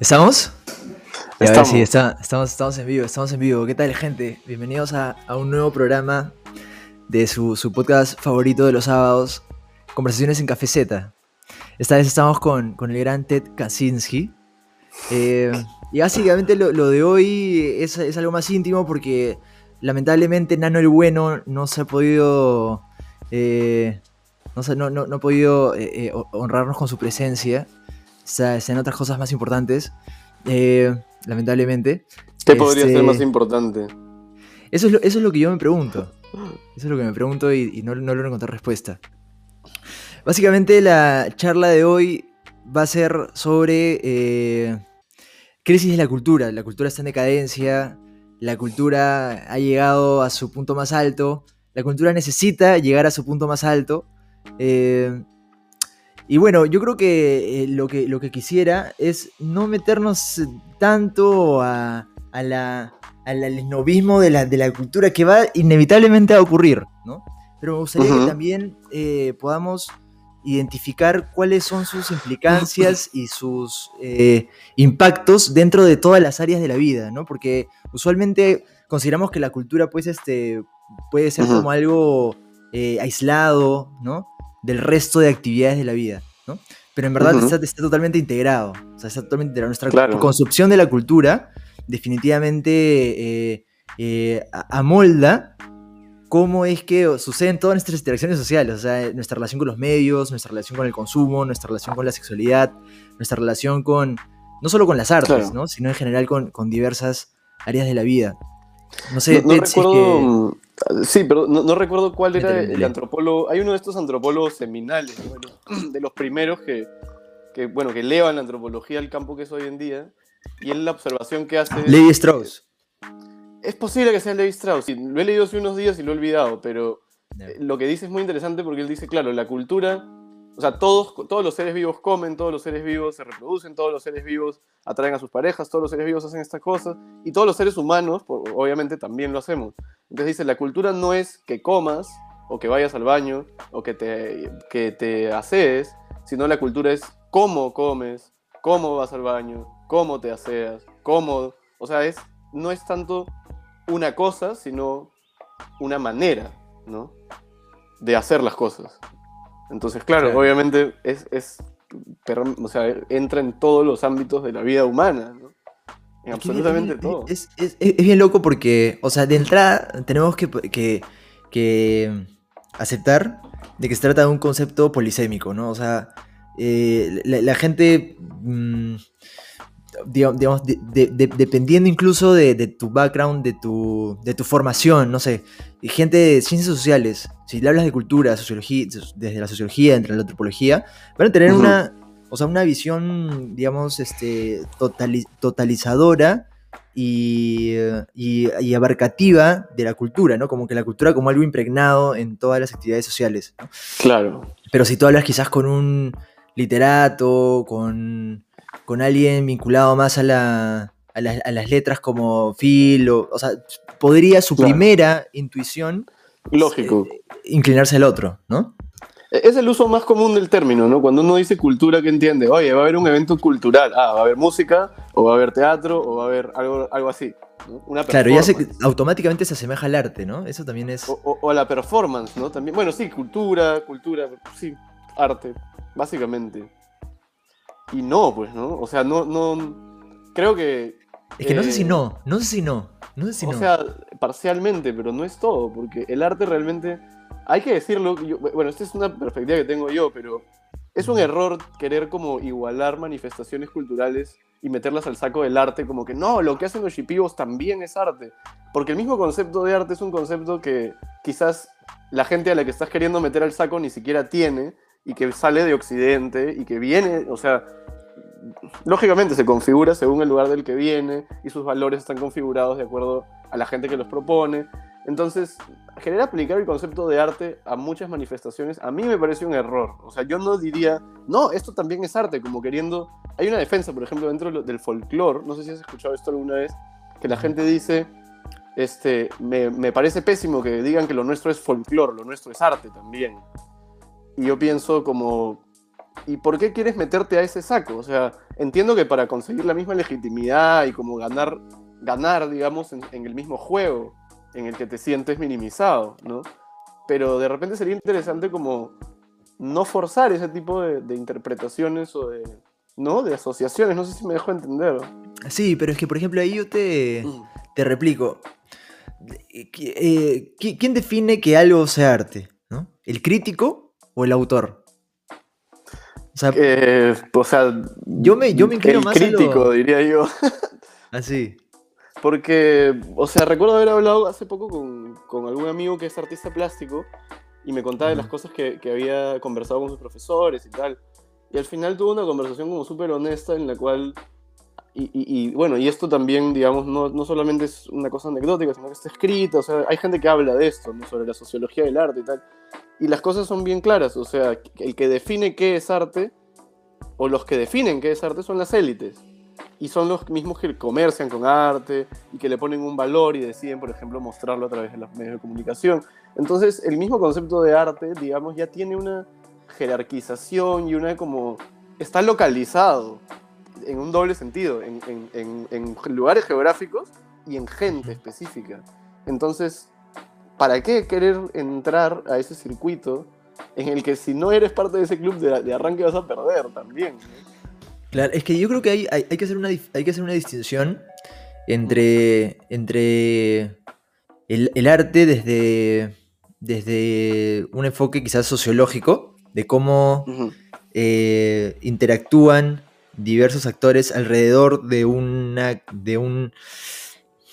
¿Estamos? Estamos. sí, está- estamos, estamos en vivo, estamos en vivo. ¿Qué tal, gente? Bienvenidos a, a un nuevo programa de su, su podcast favorito de los sábados, Conversaciones en Cafeceta. Esta vez estamos con, con el gran Ted Kaczynski. Eh, y básicamente lo, lo de hoy es, es algo más íntimo porque lamentablemente Nano el Bueno no se ha podido... eh, no, no, no- no ha podido eh, honrarnos con su presencia. Está en otras cosas más importantes. eh, lamentablemente. ¿Qué podría Este, ser más importante? Eso es, lo, eso es lo que yo me pregunto. Eso es lo que me pregunto y, y no, no logro encontrar respuesta. Básicamente la charla de hoy va a ser sobre eh, crisis de la cultura. La cultura está en decadencia, la cultura ha llegado a su punto más alto, la cultura necesita llegar a su punto más alto. eh, y bueno, yo creo que, eh, lo que lo que quisiera es no meternos eh, tanto a, a la, al esnovismo de la, de la cultura que va inevitablemente a ocurrir, ¿no? Pero me gustaría que también eh, podamos identificar cuáles son sus implicancias y sus eh, impactos dentro de todas las áreas de la vida, ¿no? Porque usualmente consideramos que la cultura, pues, este, puede ser como algo eh, aislado, ¿no? Del resto de actividades de la vida, ¿no? Pero en verdad está, está totalmente integrado. O sea, está totalmente integrado. Nuestra Claro. construcción de la cultura definitivamente eh, eh, amolda cómo es que suceden todas nuestras interacciones sociales, o sea, nuestra relación con los medios, nuestra relación con el consumo, nuestra relación con la sexualidad, nuestra relación con, no solo con las artes, Claro. ¿no? sino en general con, con diversas áreas de la vida. No sé, No, no si es recuerdo. que- mm, Sí, pero no, no recuerdo cuál era el antropólogo. Hay uno de estos antropólogos seminales, de, los, primeros que, que, bueno, que elevan la antropología al campo que es hoy en día. Y él la observación que hace. Levi Strauss. Es posible que sea Levi Strauss. sí, lo he leído hace unos días y lo he olvidado, pero lo que dice es muy interesante porque él dice, claro, la cultura, o sea, todos, todos los seres vivos comen, todos los seres vivos se reproducen, todos los seres vivos atraen a sus parejas, todos los seres vivos hacen estas cosas, y todos los seres humanos, obviamente, también lo hacemos. Entonces dice, la cultura no es que comas, o que vayas al baño, o que te, que te asees, sino la cultura es cómo comes, cómo vas al baño, cómo te aseas, cómo... O sea, es, no es tanto una cosa, sino una manera, ¿no? De hacer las cosas. Entonces, claro, Claro. obviamente es, es o sea, entra en todos los ámbitos de la vida humana, ¿no? En absolutamente es- todo. Es, es- es- bien loco porque, o sea, de entrada tenemos que, que, que aceptar de que se trata de un concepto polisémico, ¿no? O sea, eh, la, la gente, mm, digamos, de- de- de- dependiendo incluso de, tu background, de tu, de tu formación, no sé, gente de ciencias sociales, si le hablas de cultura, sociología, desde la sociología, entre la antropología, van a tener una, o sea, una visión, digamos, este, totali- totalizadora y, y- y abarcativa de la cultura, ¿no? Como que la cultura como algo impregnado en todas las actividades sociales, ¿no? Claro. Pero si tú hablas quizás con un literato, con, con alguien vinculado más a, la- a las- a las letras como Phil, o, o sea, podría su Claro. primera intuición Lógico. eh, inclinarse al otro, ¿no? E- Es el uso más común del término, ¿no? Cuando uno dice cultura, ¿qué entiende? Oye, va a haber un evento cultural. Ah, va a haber música, o va a haber teatro, o va a haber algo, algo así. ¿no? Una Claro, ya se, automáticamente se asemeja al arte, ¿no? Eso también es... O, o- o a la performance, ¿no? También, bueno, sí, cultura, cultura, sí, arte, básicamente. Y no, pues, ¿no? O sea, no, no, creo que... Es que no sé si eh, no, no sé si no, no sé si o no. sea, parcialmente, pero no es todo, porque el arte realmente, hay que decirlo, yo- bueno, esta es una perspectiva que tengo yo, pero es un error querer como igualar manifestaciones culturales y meterlas al saco del arte, como que no, lo que hacen los shipibos también es arte, porque el mismo concepto de arte es un concepto que quizás la gente a la que estás queriendo meter al saco ni siquiera tiene y que sale de Occidente y que viene, o sea, lógicamente se configura según el lugar del que viene y sus valores están configurados de acuerdo a la gente que los propone. Entonces, querer aplicar el concepto de arte a muchas manifestaciones a mí me parece un error. O sea, yo no diría, no, esto también es arte, como queriendo... Hay una defensa, por ejemplo, dentro del folclore, no sé si has escuchado esto alguna vez, que la gente dice, este, me, me parece pésimo que digan que lo nuestro es folclore, lo nuestro es arte también. Y yo pienso como, ¿y por qué quieres meterte a ese saco? O sea, entiendo que para conseguir la misma legitimidad y como ganar, ganar digamos, en, en el mismo juego en el que te sientes minimizado, ¿no? Pero de repente sería interesante como no forzar ese tipo de, de interpretaciones o de, ¿no? De asociaciones, no sé si me dejo entender. Sí, pero es que, por ejemplo, ahí yo te, Mm. te replico. Eh, eh, qui- ¿Quién define que algo sea arte? ¿no? ¿El crítico o el autor? O sea, Eh, o sea, Yo me- yo me inclino el más a lo- crítico, diría yo. así. Porque, o sea, recuerdo haber hablado hace poco con, con algún amigo que es artista plástico y me contaba de las cosas que, que había conversado con sus profesores y tal. Y al final tuvo una conversación como súper honesta en la cual, y, y- y, bueno, y esto también, digamos, no, no solamente es una cosa anecdótica, sino que está escrita, o sea, hay gente que habla de esto, ¿no? sobre la sociología del arte y tal. Y las cosas son bien claras, o sea, el que define qué es arte, o los que definen qué es arte, son las élites y son los mismos que comercian con arte y que le ponen un valor y deciden, por ejemplo, mostrarlo a través de los medios de comunicación. Entonces, el mismo concepto de arte, digamos, ya tiene una jerarquización y una como... está localizado en un doble sentido, en, en- en- en lugares geográficos y en gente específica. Entonces, ¿para qué querer entrar a ese circuito en el que si no eres parte de ese club de, de arranque vas a perder también? Claro, es que yo creo que hay, hay, hay que, hacer una, hay que hacer una distinción entre, entre el, el arte desde, desde un enfoque quizás sociológico, de cómo eh, interactúan diversos actores alrededor de una de un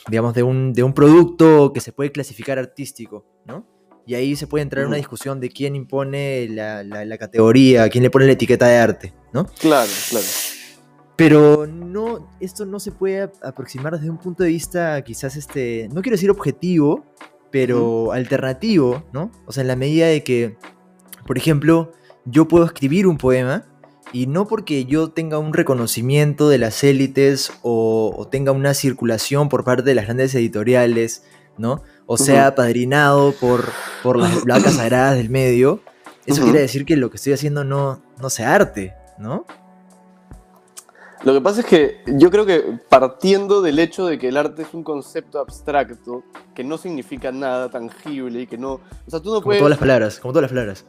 digamos de un, de un producto que se puede clasificar artístico, ¿no? Y ahí se puede entrar en una discusión de quién impone la, la- la categoría, quién le pone la etiqueta de arte, ¿no? Claro, claro. Pero no, esto no se puede ap- aproximar desde un punto de vista quizás este, no quiero decir objetivo, pero alternativo, ¿no? O sea, en la medida de que, por ejemplo, yo puedo escribir un poema y no porque yo tenga un reconocimiento de las élites o, o tenga una circulación por parte de las grandes editoriales, ¿no? O sea, apadrinado por, por las vacas sagradas del medio, eso quiere decir que lo que estoy haciendo no, no sea arte, ¿no? Lo que pasa es que yo creo que partiendo del hecho de que el arte es un concepto abstracto, que no significa nada tangible y que no... O sea, tú no Como puedes... todas las palabras, como todas las palabras.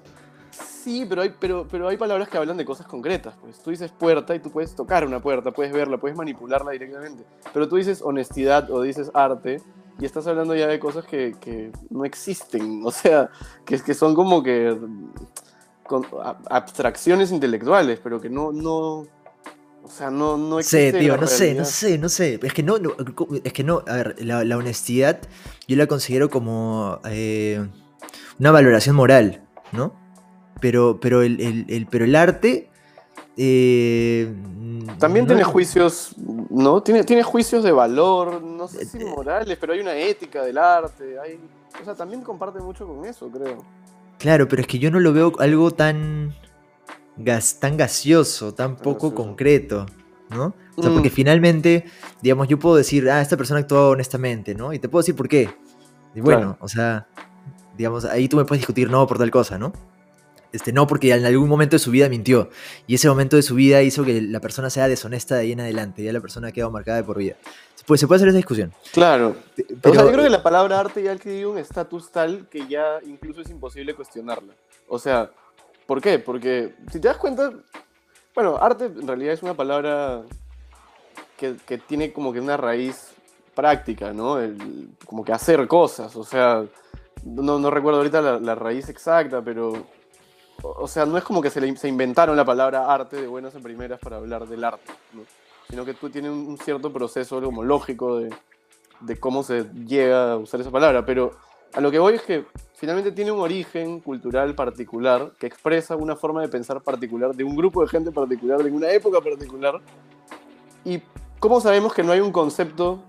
Sí, pero hay, pero, pero hay palabras que hablan de cosas concretas. Pues tú dices puerta y tú puedes tocar una puerta, puedes verla, puedes manipularla directamente. Pero tú dices honestidad o dices arte y estás hablando ya de cosas que, que no existen. O sea, que, que son como que con, a- abstracciones intelectuales, pero que no, no, o sea, no, no No sé, existe. tío, no sé, no sé, no sé. Es que no, no, es que no, a ver, la, la honestidad yo la considero como eh, una valoración moral, ¿no? Pero, pero, el, el- el- pero el arte... eh, También no tiene es- juicios, ¿no? Tiene, tiene juicios de valor, no sé si Eh, eh. morales, pero hay una ética del arte. Hay, o sea, también comparte mucho con eso, creo. Claro, pero es que yo no lo veo algo tan, gas, tan gaseoso, tan poco gaseoso. concreto, ¿no? O sea, porque Mm. finalmente, digamos, yo puedo decir, ah, esta persona actuó honestamente, ¿no? Y te puedo decir por qué. Y bueno, Claro. o sea, digamos, ahí tú me puedes discutir, no, por tal cosa, ¿no? Este, no, porque en algún momento de su vida mintió. Y ese momento de su vida hizo que la persona sea deshonesta de ahí en adelante. Ya la persona ha quedado marcada de por vida. Pues se puede hacer esa discusión. Claro. Pero, o sea, yo creo que la palabra arte ya adquirió un estatus tal que ya incluso es imposible cuestionarla. O sea, ¿por qué? Porque si te das cuenta, bueno, arte en realidad es una palabra que, que tiene como que una raíz práctica, ¿no? El- como que hacer cosas, o sea, no, no recuerdo ahorita la, la raíz exacta, pero, o, sea, no es como que se, inventaron la palabra arte de buenas en primeras para hablar del arte, ¿no? sino que tú tienes un cierto proceso como lógico de, de cómo se llega a usar esa palabra, pero a lo que voy es que finalmente tiene un origen cultural particular que expresa una forma de pensar particular de un grupo de gente particular, de una época particular. ¿Y cómo sabemos que no hay un concepto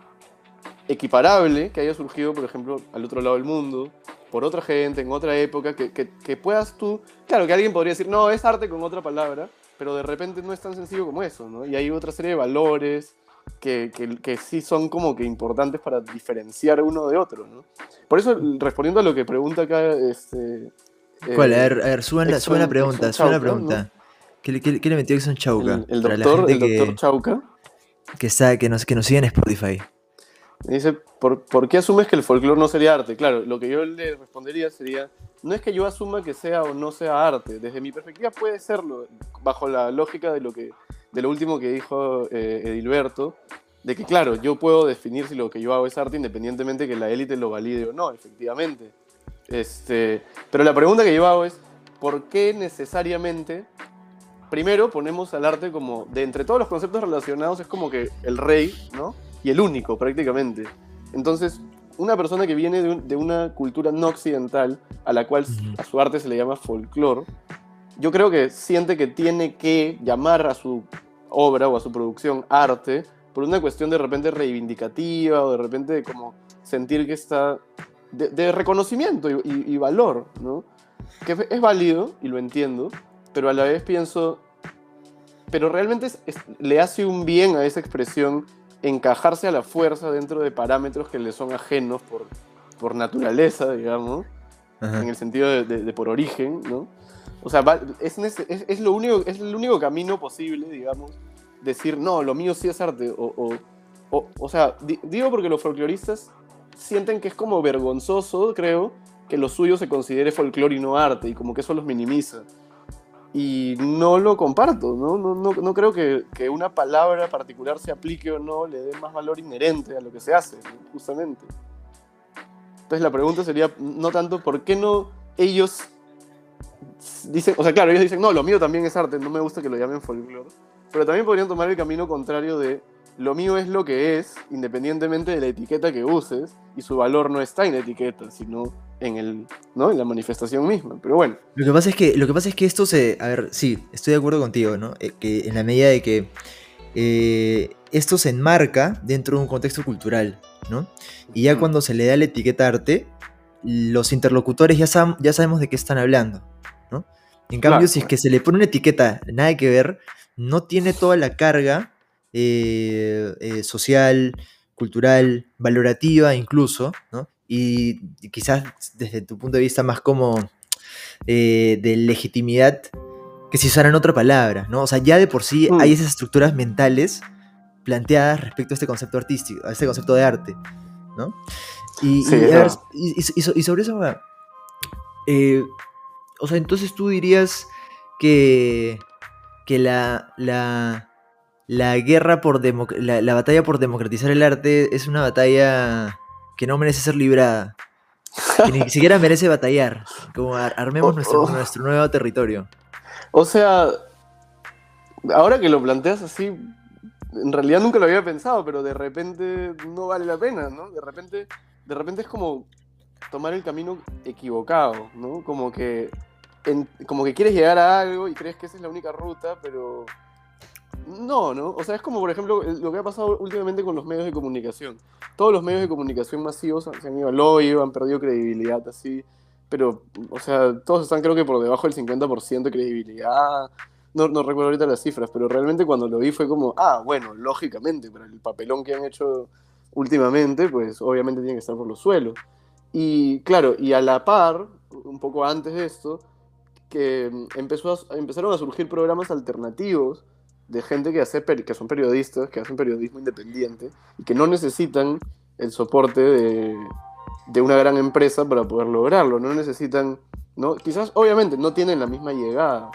equiparable que haya surgido, por ejemplo, al otro lado del mundo, por otra gente, en otra época, que, que- que puedas tú... Claro, que alguien podría decir, no, es arte con otra palabra, pero de repente no es tan sencillo como eso, ¿no? Y hay otra serie de valores que, que- que sí son como que importantes para diferenciar uno de otro, ¿no? Por eso, respondiendo a lo que pregunta acá, este... ¿Cuál? A eh, ver, a ver, suban la, Exxon- suban la pregunta, la Chauca, ¿no? pregunta. ¿Qué, le- qué le- qué le metió Exxon Chauca? El, el la doctor, el doctor Chauca que, está, que, nos, que nos sigue en Spotify. Dice, ¿por, por qué asumes que el folclore no sería arte? Claro, lo que yo le respondería sería, no es que yo asuma que sea o no sea arte, desde mi perspectiva puede serlo, bajo la lógica de lo, que, de lo último que dijo eh, Edilberto, de que claro, yo puedo definir si lo que yo hago es arte independientemente que la élite lo valide o no, efectivamente. Este, pero la pregunta que yo hago es, ¿por qué necesariamente primero ponemos al arte como, de entre todos los conceptos relacionados, es como que el rey, ¿no? Y el único, prácticamente. Entonces, una persona que viene de, un- de una cultura no occidental, a la cual a su arte se le llama folclore, yo creo que siente que tiene que llamar a su obra o a su producción arte por una cuestión de repente reivindicativa o de repente como sentir que está de, de reconocimiento y, y- y valor, ¿no? Que es- es válido y lo entiendo, pero a la vez pienso, pero realmente es- es- le hace un bien a esa expresión encajarse a la fuerza dentro de parámetros que le son ajenos por, por naturaleza, digamos, Ajá. en el sentido de, de- de por origen, ¿no? O sea, va- es, es, es lo único, es el único camino posible, digamos, decir, no, lo mío sí es arte, o, o, o, o sea, di- digo porque los folcloristas sienten que es como vergonzoso, creo, que lo suyo se considere folclore y no arte, y como que eso los minimiza. Y no lo comparto, ¿no? No, no, no creo que, que una palabra particular se aplique o no, le dé más valor inherente a lo que se hace, justamente. Entonces la pregunta sería no tanto por qué no ellos dicen, o sea, claro, ellos dicen, no, lo mío también es arte, no me gusta que lo llamen folclore, pero también podrían tomar el camino contrario de lo mío es lo que es, independientemente de la etiqueta que uses, y su valor no está en etiqueta, sino en, el, ¿no? en la manifestación misma. Pero bueno, Lo que pasa es que, lo que, pasa es que esto se. A ver, sí, estoy de acuerdo contigo, ¿no? Eh, que en la medida de que eh, esto se enmarca dentro de un contexto cultural, ¿no? Y ya Mm. cuando se le da la etiqueta arte, los interlocutores ya, sam- ya sabemos de qué están hablando, ¿no? En cambio, Claro. si es que se le pone una etiqueta, nada que ver, no tiene toda la carga eh, eh, social, cultural, valorativa incluso, ¿no? Y, quizás desde tu punto de vista más como eh, de legitimidad que si usaran otra palabra, ¿no? O sea, ya de por sí Mm. hay esas estructuras mentales planteadas respecto a este concepto artístico, a este concepto de arte, ¿no? Y, Sí, y, ver, sobre eso, eh, o sea, entonces tú dirías que, que la, la, la guerra por la, la batalla por democratizar el arte es una batalla que no merece ser librada. Que ni siquiera merece batallar. Como ar- armemos Oh, nuestro, oh. nuestro nuevo territorio. o sea, ahora que lo planteas así, en realidad nunca lo había pensado, pero de repente no vale la pena, ¿no? De repente, de repente es como tomar el camino equivocado, ¿no? Como que, en- como que quieres llegar a algo y crees que esa es la única ruta, pero no, ¿no? O sea, es como, por ejemplo, lo que ha pasado últimamente con los medios de comunicación. Todos los medios de comunicación masivos se han ido al hoyo, han perdido credibilidad, así. Pero, o sea, todos están creo que por debajo del 50% de credibilidad. No, no recuerdo ahorita las cifras, pero realmente cuando lo vi fue como, ah, bueno, lógicamente, pero el papelón que han hecho últimamente, pues obviamente tiene que estar por los suelos. Y claro, y a la par, un poco antes de esto, que mm, empezó empezaron a surgir programas alternativos de gente que, hace, que son periodistas, que hacen periodismo independiente y que no necesitan el soporte de, de una gran empresa para poder lograrlo. No necesitan, ¿no? quizás obviamente no tienen la misma llegada,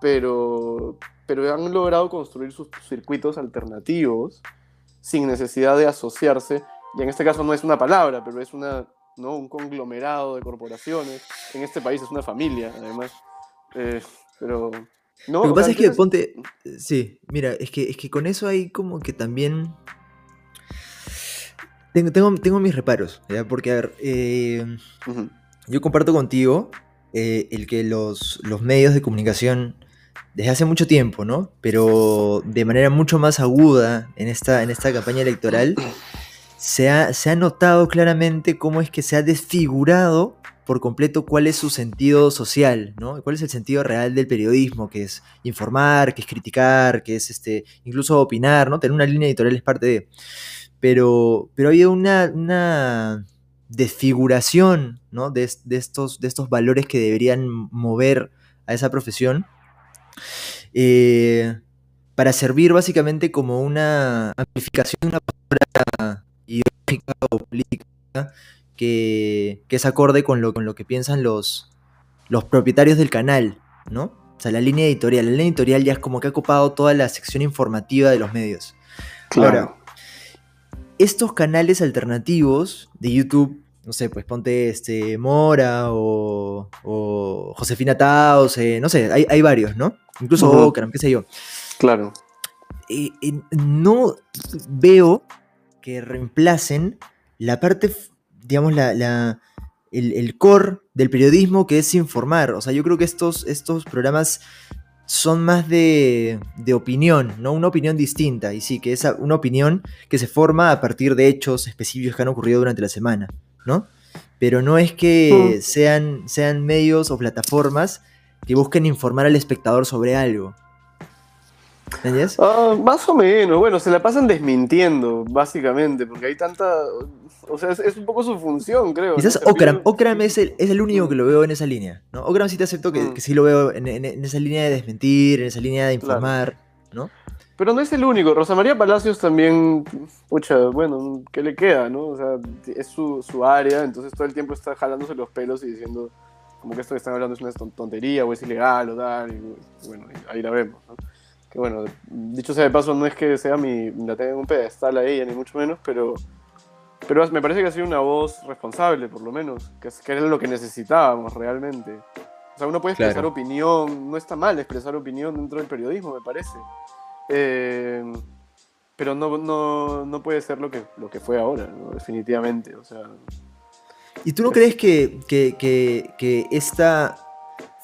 pero, pero han logrado construir sus circuitos alternativos sin necesidad de asociarse. Y en este caso no es una palabra, pero es una, ¿no? un conglomerado de corporaciones. En este país es una familia, además. Eh, pero... No, Lo que pasa es que, ponte. Sí, mira, es que, es que con eso hay como que también. Tengo, tengo, tengo mis reparos, ¿ya? Porque, a ver, eh, Ujú. yo comparto contigo eh, el que los, los medios de comunicación desde hace mucho tiempo, ¿no? Pero de manera mucho más aguda en esta, en esta campaña electoral, se ha, se ha notado claramente cómo es que se ha desfigurado por completo cuál es su sentido social, ¿no? ¿Cuál es el sentido real del periodismo? Que es informar, que es criticar, que es este, incluso opinar, ¿no? Tener una línea editorial es parte de... Pero, pero ha habido una, una desfiguración, ¿no? De, de estos, de estos valores que deberían mover a esa profesión. eh, para servir básicamente como una amplificación una postura ideológica o política que, que es acorde con lo, con lo que piensan los, los propietarios del canal, ¿no? O sea, la línea editorial. La línea editorial ya es como que ha ocupado toda la sección informativa de los medios. Claro. Ahora, estos canales alternativos de YouTube, no sé, pues ponte este Mora o, o Josefina Taos, eh, no sé, hay, hay varios, ¿no? Incluso Ujú. Okram, qué sé yo. Claro. Eh, eh, no veo que reemplacen la parte, digamos, la, la- el, el core del periodismo que es informar. O sea, yo creo que estos, estos programas son más de, de opinión, ¿no? Una opinión distinta. Y sí, que es una opinión que se forma a partir de hechos específicos que han ocurrido durante la semana, ¿no? Pero no es que sean, sean medios o plataformas que busquen informar al espectador sobre algo. Ah, más o menos, bueno, se la pasan desmintiendo, básicamente, porque hay tanta. O sea, es, es un poco su función, creo. ¿no? Quizás Servir- Okram, Okram es el, es el único que lo veo en esa línea, ¿no? Okram sí te acepto que, Mm. que sí lo veo en, en- en esa línea de desmentir, en esa línea de informar, ¿no? Pero no es el único. Rosa María Palacios también, pucha, bueno, ¿qué le queda, no? O sea, es su, su área, entonces todo el tiempo está jalándose los pelos y diciendo como que esto que están hablando es una ton- tontería o es ilegal o tal. Y, bueno, ahí la vemos, ¿no? Que bueno, dicho sea de paso, no es que sea mi, la tenga en un pedestal a ella, ni mucho menos, pero, pero me parece que ha sido una voz responsable, por lo menos, que, es- que era lo que necesitábamos realmente. O sea, uno puede expresar Claro. opinión, no está mal expresar opinión dentro del periodismo, me parece. Eh, pero no, no, no puede ser lo que, lo que fue ahora, ¿no? definitivamente. O sea, ¿Y tú no crees que, que- que- que esta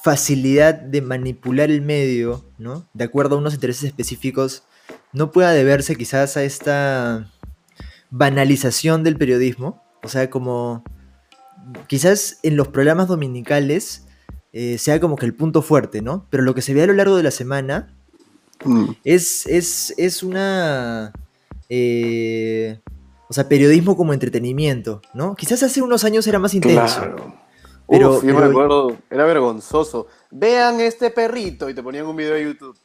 facilidad de manipular el medio, ¿no? De acuerdo a unos intereses específicos, no pueda deberse quizás a esta banalización del periodismo? O sea, como quizás en los programas dominicales eh, sea como que el punto fuerte, ¿no? Pero lo que se ve a lo largo de la semana es, es, es una... eh, o sea, periodismo como entretenimiento, ¿no? Quizás hace unos años era más intenso. Claro. Pero- Uf, yo me pero- acuerdo, era vergonzoso. Vean este perrito y te ponían un video de YouTube.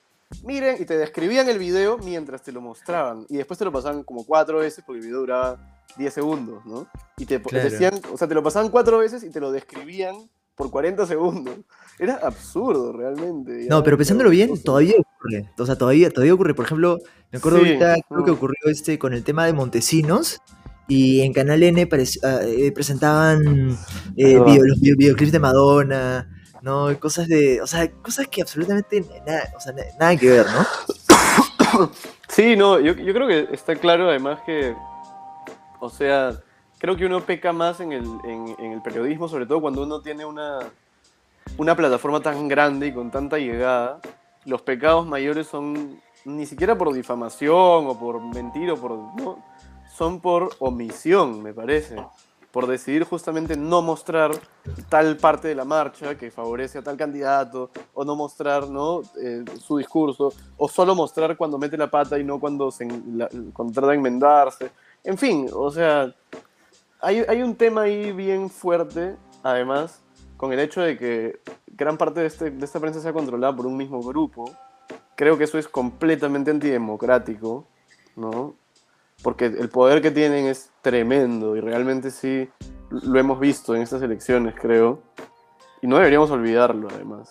Miren, y te describían el video mientras te lo mostraban. Y después te lo pasaban como cuatro veces porque el video duraba 10 segundos, ¿no? Y te Claro. decían, o sea, te lo pasaban cuatro veces y te lo describían por 40 segundos. Era absurdo, realmente. No, pero pensándolo bien, vergonzoso. todavía ocurre. O sea, todavía, todavía ocurre. Por ejemplo, me acuerdo Sí, ahorita, creo que mm. ocurrió este con el tema de Montesinos. Y en Canal N eh, presentaban eh, video- los video- videoclips de Madonna, ¿no? Cosas de. O sea, cosas que absolutamente nada, o sea, na- nada que ver, ¿no? Sí, no, yo, yo creo que está claro además que, o sea, creo que uno peca más en el, en, en el periodismo, sobre todo cuando uno tiene una, una plataforma tan grande y con tanta llegada. Los pecados mayores son ni siquiera por difamación o por mentir o por... No, son por omisión, me parece. Por decidir justamente no mostrar tal parte de la marcha que favorece a tal candidato, o no mostrar ¿no? Eh, su discurso, o solo mostrar cuando mete la pata y no cuando, se, la- cuando trata de enmendarse. En fin, o sea, hay, hay un tema ahí bien fuerte, además, con el hecho de que gran parte de, este, de esta prensa sea controlada por un mismo grupo. Creo que eso es completamente antidemocrático, ¿no? Porque el poder que tienen es tremendo y realmente sí lo hemos visto en estas elecciones, creo. Y no deberíamos olvidarlo, además.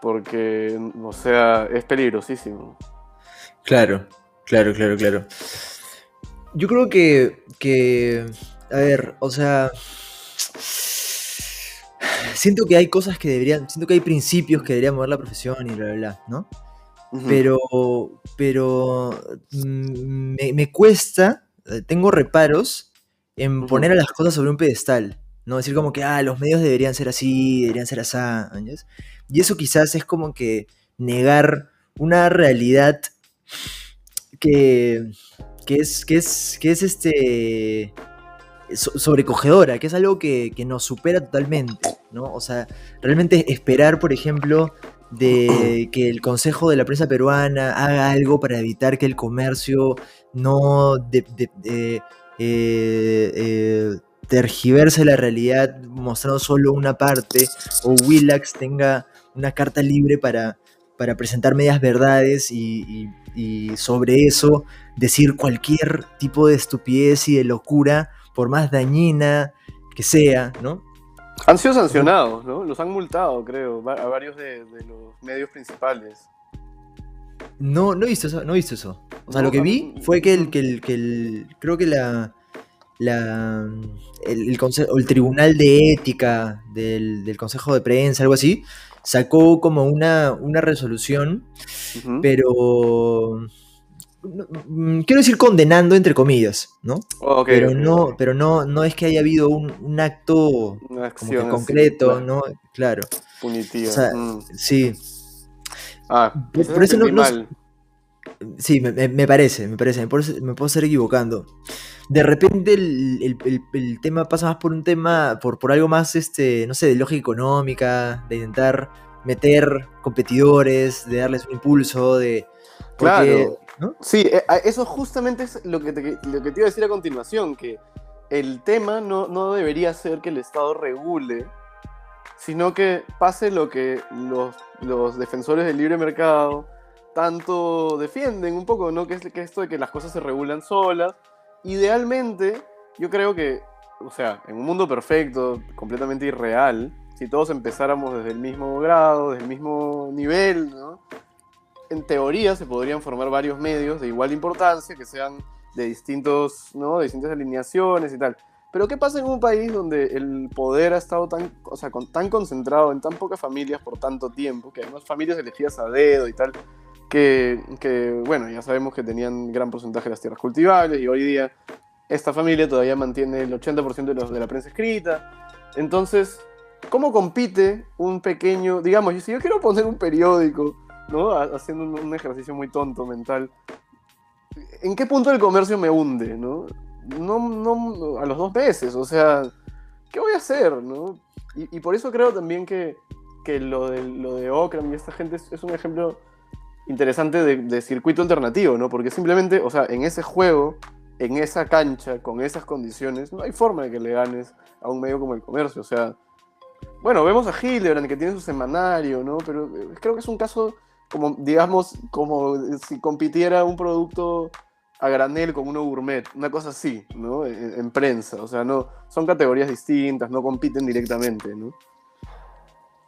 Porque, o sea, es peligrosísimo. Claro, claro, claro, claro. Yo creo que, que, a ver, o sea, siento que hay cosas que deberían, siento que hay principios que deberían mover la profesión y bla, bla, bla, ¿no? Pero, pero mm, me, me cuesta, eh, tengo reparos en poner a las cosas sobre un pedestal, ¿no? Decir como que, ah, los medios deberían ser así, deberían ser así. Y eso quizás es como que negar una realidad que, que es, que es, que es este so- sobrecogedora, que es algo que, que nos supera totalmente, ¿no? O sea, realmente esperar, por ejemplo, de que el Consejo de la Prensa Peruana haga algo para evitar que el comercio no de- eh, eh, tergiverse la realidad mostrando solo una parte, o Willax tenga una carta libre para, para presentar medias verdades y, y sobre eso decir cualquier tipo de estupidez y de locura, por más dañina que sea, ¿no? Han sido sancionados, ¿no? Los han multado, creo, a varios de, los medios principales. No, no he visto eso, no he visto eso. O sea, lo que vi fue que el, que el, que el creo que la, la el, el, el tribunal de ética del, del, consejo de prensa, algo así, sacó como una, una resolución, pero quiero decir condenando entre comillas, ¿no? pero no, pero no, no es que haya habido un, acto como concreto, ¿no? Claro. Punitivo. Mm. Sí. Ah, por, eso no, Sí, me, parece, me parece, me puedo, estar equivocando. De repente el, tema pasa más por un tema, por, por algo más, este, no sé, de lógica económica, de intentar meter competidores, de darles un impulso, de... claro. Sí, eh, eso justamente es lo que, te, lo que te iba a decir a continuación, que el tema no, no debería ser que el Estado regule, sino que pase lo que los, los defensores del libre mercado tanto defienden un poco, ¿no? Que es que esto de que las cosas se regulan solas. Idealmente, yo creo que, o sea, en un mundo perfecto, completamente irreal, si todos empezáramos desde el mismo grado, desde el mismo nivel, ¿no? En teoría se podrían formar varios medios de igual importancia, que sean de, distintos, ¿no? de distintas alineaciones y tal. Pero ¿qué pasa en un país donde el poder ha estado tan, o sea, con, tan concentrado en tan pocas familias por tanto tiempo, que además familias elegidas a dedo y tal, que, que, bueno, ya sabemos que tenían gran porcentaje de las tierras cultivables y hoy día esta familia todavía mantiene el 80% de, los, de la prensa escrita. Entonces, ¿cómo compite un pequeño, digamos, si yo quiero poner un periódico ¿no? Haciendo un, ejercicio muy tonto mental. ¿En qué punto el comercio me hunde, no? No, no a los dos meses, o sea, ¿qué voy a hacer, no? Y, por eso creo también que, que lo, de, lo de Okram y esta gente es, un ejemplo interesante de, de, circuito alternativo, ¿no? Porque simplemente, o sea, en ese juego, en esa cancha, con esas condiciones, no hay forma de que le ganes a un medio como el comercio, o sea... Bueno, vemos a Hildebrand que tiene su semanario, ¿no? Pero eh, creo que es un caso como, digamos, como si compitiera un producto a granel con uno gourmet, una cosa así, ¿no? En, prensa, o sea, no, son categorías distintas, no compiten directamente, ¿no?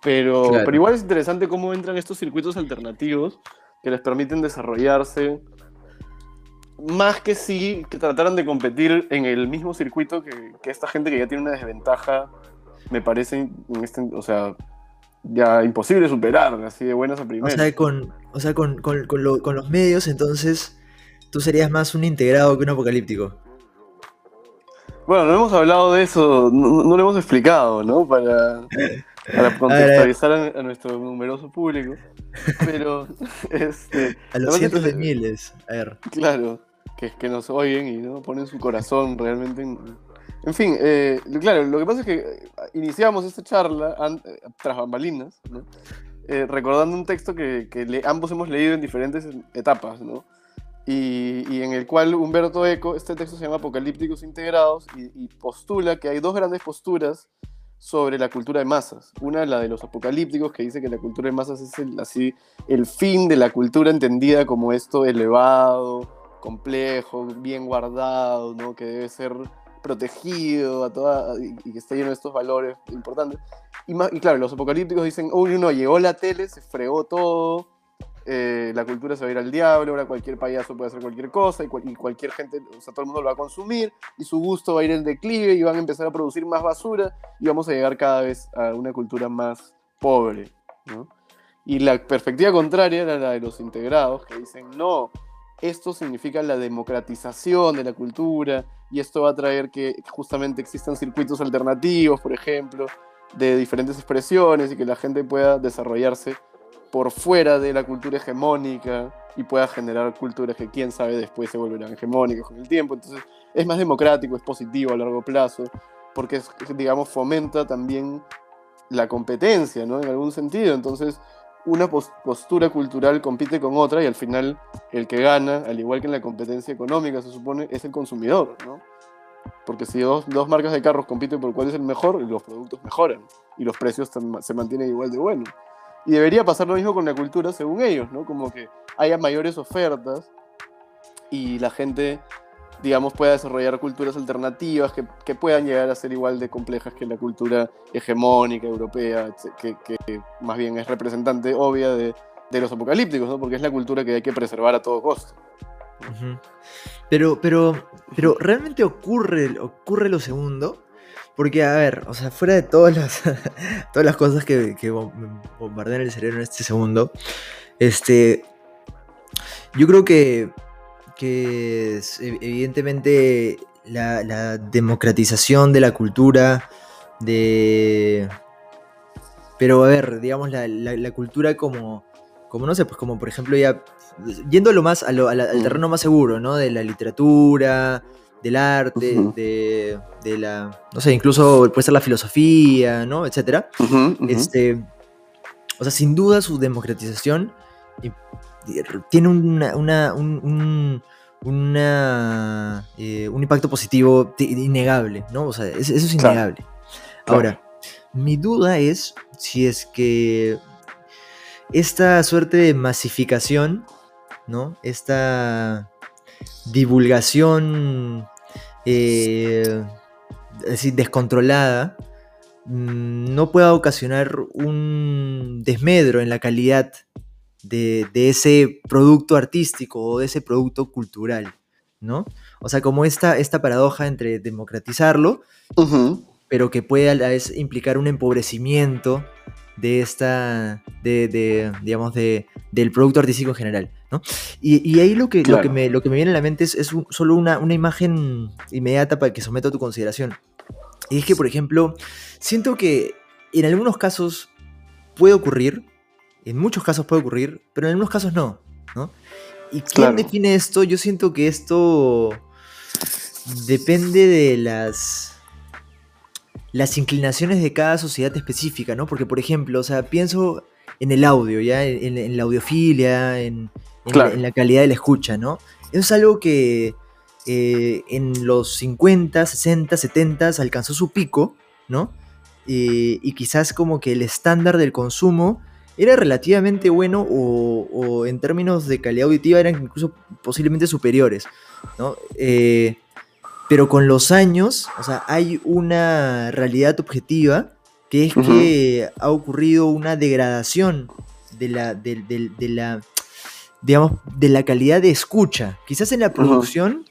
Pero, pero igual es interesante cómo entran estos circuitos alternativos que les permiten desarrollarse, más que si que trataran de competir en el mismo circuito que, que esta gente que ya tiene una desventaja, me parece, en este, o sea, ya imposible superar, así de buenas a primeras. O sea, con, o sea, con, los medios, entonces, tú serías más un integrado que un apocalíptico. Bueno, no hemos hablado de eso, no, lo hemos explicado, ¿no? Para, para contextualizar a, nuestro numeroso público. Pero, este, A los cientos de miles, a ver. Claro, que, que nos oyen y ¿no? ponen su corazón realmente en, en fin, eh, claro, lo que pasa es que eh, iniciamos esta charla eh, tras bambalinas, ¿no? recordando un texto que, ambos hemos leído en diferentes etapas, ¿no? Y, en el cual Humberto Eco, este texto se llama Apocalípticos Integrados, y, postula que hay dos grandes posturas sobre la cultura de masas. Una, la de los apocalípticos, que dice que la cultura de masas es el, así, el fin de la cultura entendida como esto elevado, complejo, bien guardado, ¿no? que debe ser protegido a toda, y, que está lleno de estos valores importantes. Y, y claro, los apocalípticos dicen, uy, no, llegó la tele, se fregó todo, eh, la cultura se va a ir al diablo, ahora cualquier payaso puede hacer cualquier cosa y, cualquier gente, o sea, todo el mundo lo va a consumir y su gusto va a ir en declive y van a empezar a producir más basura y vamos a llegar cada vez a una cultura más pobre, Y la perspectiva contraria era la de los integrados, que dicen, no, esto significa la democratización de la cultura y esto va a traer que justamente existan circuitos alternativos, por ejemplo, de diferentes expresiones y que la gente pueda desarrollarse por fuera de la cultura hegemónica y pueda generar culturas que quién sabe después se volverán hegemónicas con el tiempo. Entonces es más democrático, es positivo a largo plazo, porque digamos fomenta también la competencia, ¿no? En algún sentido. Entonces una postura cultural compite con otra y al final el que gana, al igual que en la competencia económica se supone, es el consumidor, ¿no? Porque si dos, marcas de carros compiten por cuál es el mejor, los productos mejoran y los precios se mantienen igual de buenos. Y debería pasar lo mismo con la cultura según ellos, ¿no? Como que haya mayores ofertas y la gente, digamos, pueda desarrollar culturas alternativas que, que puedan llegar a ser igual de complejas que la cultura hegemónica europea, que, que más bien es representante obvia de, de, los apocalípticos, ¿no? Porque es la cultura que hay que preservar a todo costo. Pero, pero, pero realmente ocurre, ocurre lo segundo. Porque, a ver, o sea, fuera de todas las, todas las cosas que, que bombardean el cerebro en este segundo, este, yo creo que, que evidentemente la, democratización de la cultura, de... Pero a ver, digamos, la, cultura como, como, no sé, pues como por ejemplo ya, yendo lo más, al terreno más seguro, ¿no? De la literatura, del arte, de, de, la, no sé, incluso puede ser la filosofía, ¿no? Etcétera. Este, o sea, sin duda su democratización tiene una, un, eh, un impacto positivo innegable, ¿no? O sea, eso es innegable. Ahora, mi duda es si es que esta suerte de masificación, ¿no? Esta divulgación eh, descontrolada mm, no pueda ocasionar un desmedro en la calidad de, ese producto artístico o de ese producto cultural, ¿no? O sea, como esta, esta paradoja entre democratizarlo, pero que puede a la vez implicar un empobrecimiento de esta, de, digamos, de, del producto artístico en general, ¿no? Y, ahí lo que, lo, que me, lo que me viene a la mente es, solo una, una imagen inmediata para que someto a tu consideración. Y es que, por ejemplo, siento que en algunos casos puede ocurrir, en muchos casos puede ocurrir, pero en algunos casos no, ¿no? ¿Y quién define esto? Yo siento que esto depende de las las inclinaciones de cada sociedad específica, ¿no? Porque, por ejemplo, o sea, pienso en el audio, ¿ya? En, la audiofilia, en, la calidad de la escucha, ¿no? Eso es algo que eh, en los 50, 60, 70 alcanzó su pico, ¿no? Eh, y quizás como que el estándar del consumo era relativamente bueno o, en términos de calidad auditiva eran incluso posiblemente superiores, ¿no? Eh, pero con los años, o sea, hay una realidad objetiva que es que ha ocurrido una degradación de la, de, la, digamos, de la calidad de escucha. Quizás en la producción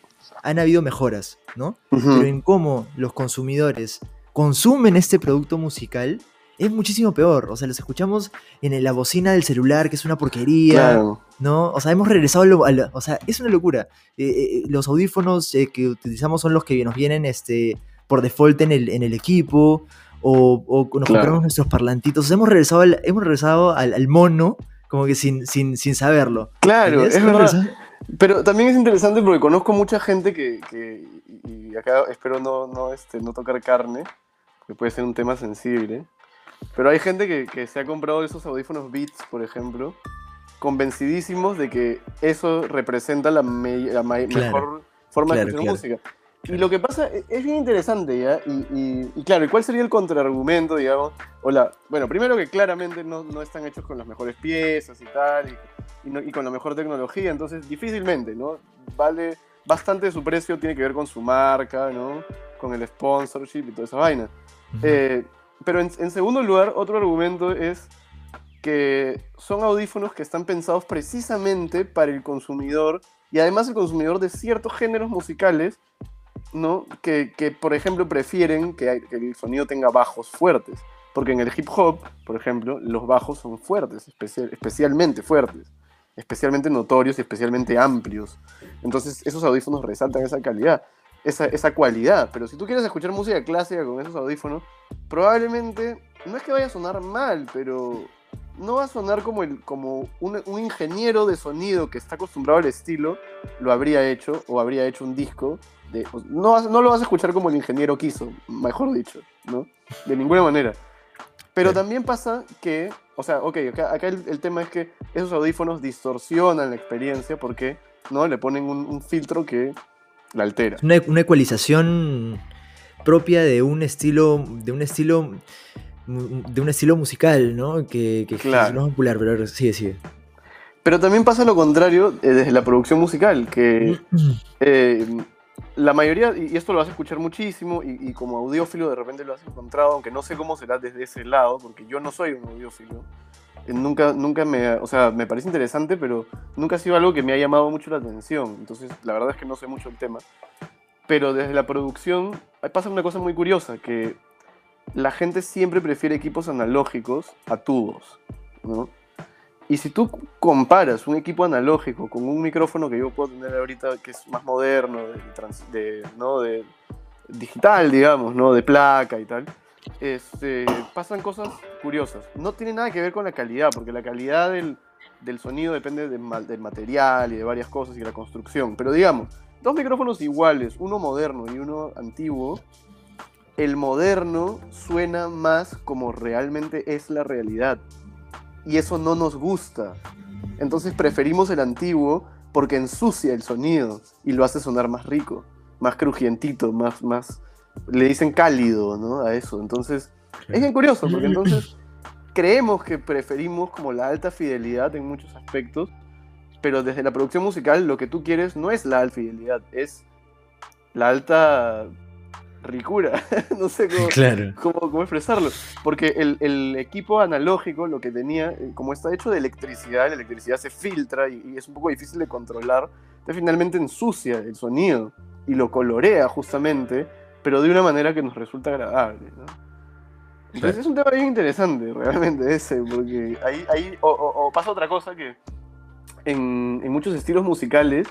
han habido mejoras, ¿no? Pero en cómo los consumidores consumen este producto musical, es muchísimo peor. O sea, los escuchamos en la bocina del celular, que es una porquería. ¿No? O sea, hemos regresado a, lo, O sea, es una locura. Eh, eh, eh, los audífonos que utilizamos son los que nos vienen este, por default en el, en el equipo. O, nos compramos nuestros parlantitos. hemos regresado al, hemos regresado al, mono, como que sin, sin, sin saberlo. Claro, es verdad. Pero también es interesante porque conozco mucha gente que, y acá espero no, no, este, no tocar carne, que puede ser un tema sensible, pero hay gente que, se ha comprado esos audífonos Beats, por ejemplo, convencidísimos de que eso representa la, mejor forma de escuchar música. Y lo que pasa e, es bien interesante, ¿ya? Y, claro, ¿y cuál sería el contraargumento, digamos? Hola, bueno, primero que claramente no, no están hechos con las mejores piezas y tal, y, y, con la mejor tecnología, entonces difícilmente, ¿no? Vale bastante de su precio, tiene que ver con su marca, ¿no? Con el sponsorship y toda esa vaina. eh, pero en, segundo lugar, otro argumento es que son audífonos que están pensados precisamente para el consumidor y además el consumidor de ciertos géneros musicales, ¿no? Que, por ejemplo, prefieren que, el sonido tenga bajos fuertes. Porque en el hip hop, por ejemplo, los bajos son fuertes, especialmente fuertes, especialmente notorios y especialmente amplios. Entonces, esos audífonos resaltan esa calidad esa, esa cualidad. Pero si tú quieres escuchar música clásica con esos audífonos, probablemente no es que vaya a sonar mal, pero no va a sonar como, el, como un, un, ingeniero de sonido que está acostumbrado al estilo lo habría hecho o habría hecho un disco. De, no, no lo vas a escuchar como el ingeniero quiso, mejor dicho, ¿no? De ninguna manera. Pero también pasa que, o sea, ok, acá, el, tema es que esos audífonos distorsionan la experiencia porque, ¿no? Le ponen un filtro que la altera. Una, una ecualización propia de un estilo, de un estilo de un estilo musical, ¿no? Que, que Claro. no es popular, pero sigue, sigue. Pero también pasa lo contrario eh, desde la producción musical, que eh, la mayoría, y esto lo vas a escuchar muchísimo, y, como audiófilo de repente lo has encontrado, aunque no sé cómo será desde ese lado, porque yo no soy un audiófilo. Eh, Nunca, nunca me, o sea, me parece interesante, pero nunca ha sido algo que me ha llamado mucho la atención. Entonces, la verdad es que no sé mucho el tema. Pero desde la producción pasa una cosa muy curiosa, que la gente siempre prefiere equipos analógicos a tubos, ¿no? Y si tú comparas un equipo analógico con un micrófono que yo puedo tener ahorita que es más moderno, de, trans- de- ¿no? de digital, digamos, ¿no? de placa y tal, este, pasan cosas curiosas. No tiene nada que ver con la calidad, porque la calidad del, del sonido depende ma- del material y de varias cosas y de la construcción. Pero digamos, dos micrófonos iguales, uno moderno y uno antiguo, el moderno suena más como realmente es la realidad. Y eso no nos gusta. Entonces preferimos el antiguo porque ensucia el sonido y lo hace sonar más rico, más crujientito, más, más... Le dicen cálido, ¿no? A eso. Entonces, es bien curioso porque entonces creemos que preferimos como la alta fidelidad en muchos aspectos, pero desde la producción musical lo que tú quieres no es la alta fidelidad, es la alta ricura. no sé cómo, Claro. cómo, cómo expresarlo. Porque el, el equipo analógico lo que tenía, eh, como está hecho de electricidad, la electricidad se filtra y, y es un poco difícil de controlar, entonces finalmente ensucia el sonido y lo colorea justamente, pero de una manera que nos resulta agradable. ¿no? Entonces es un tema bien interesante realmente ese, porque ahí, ahí o, o- o pasa otra cosa que en, en muchos estilos musicales,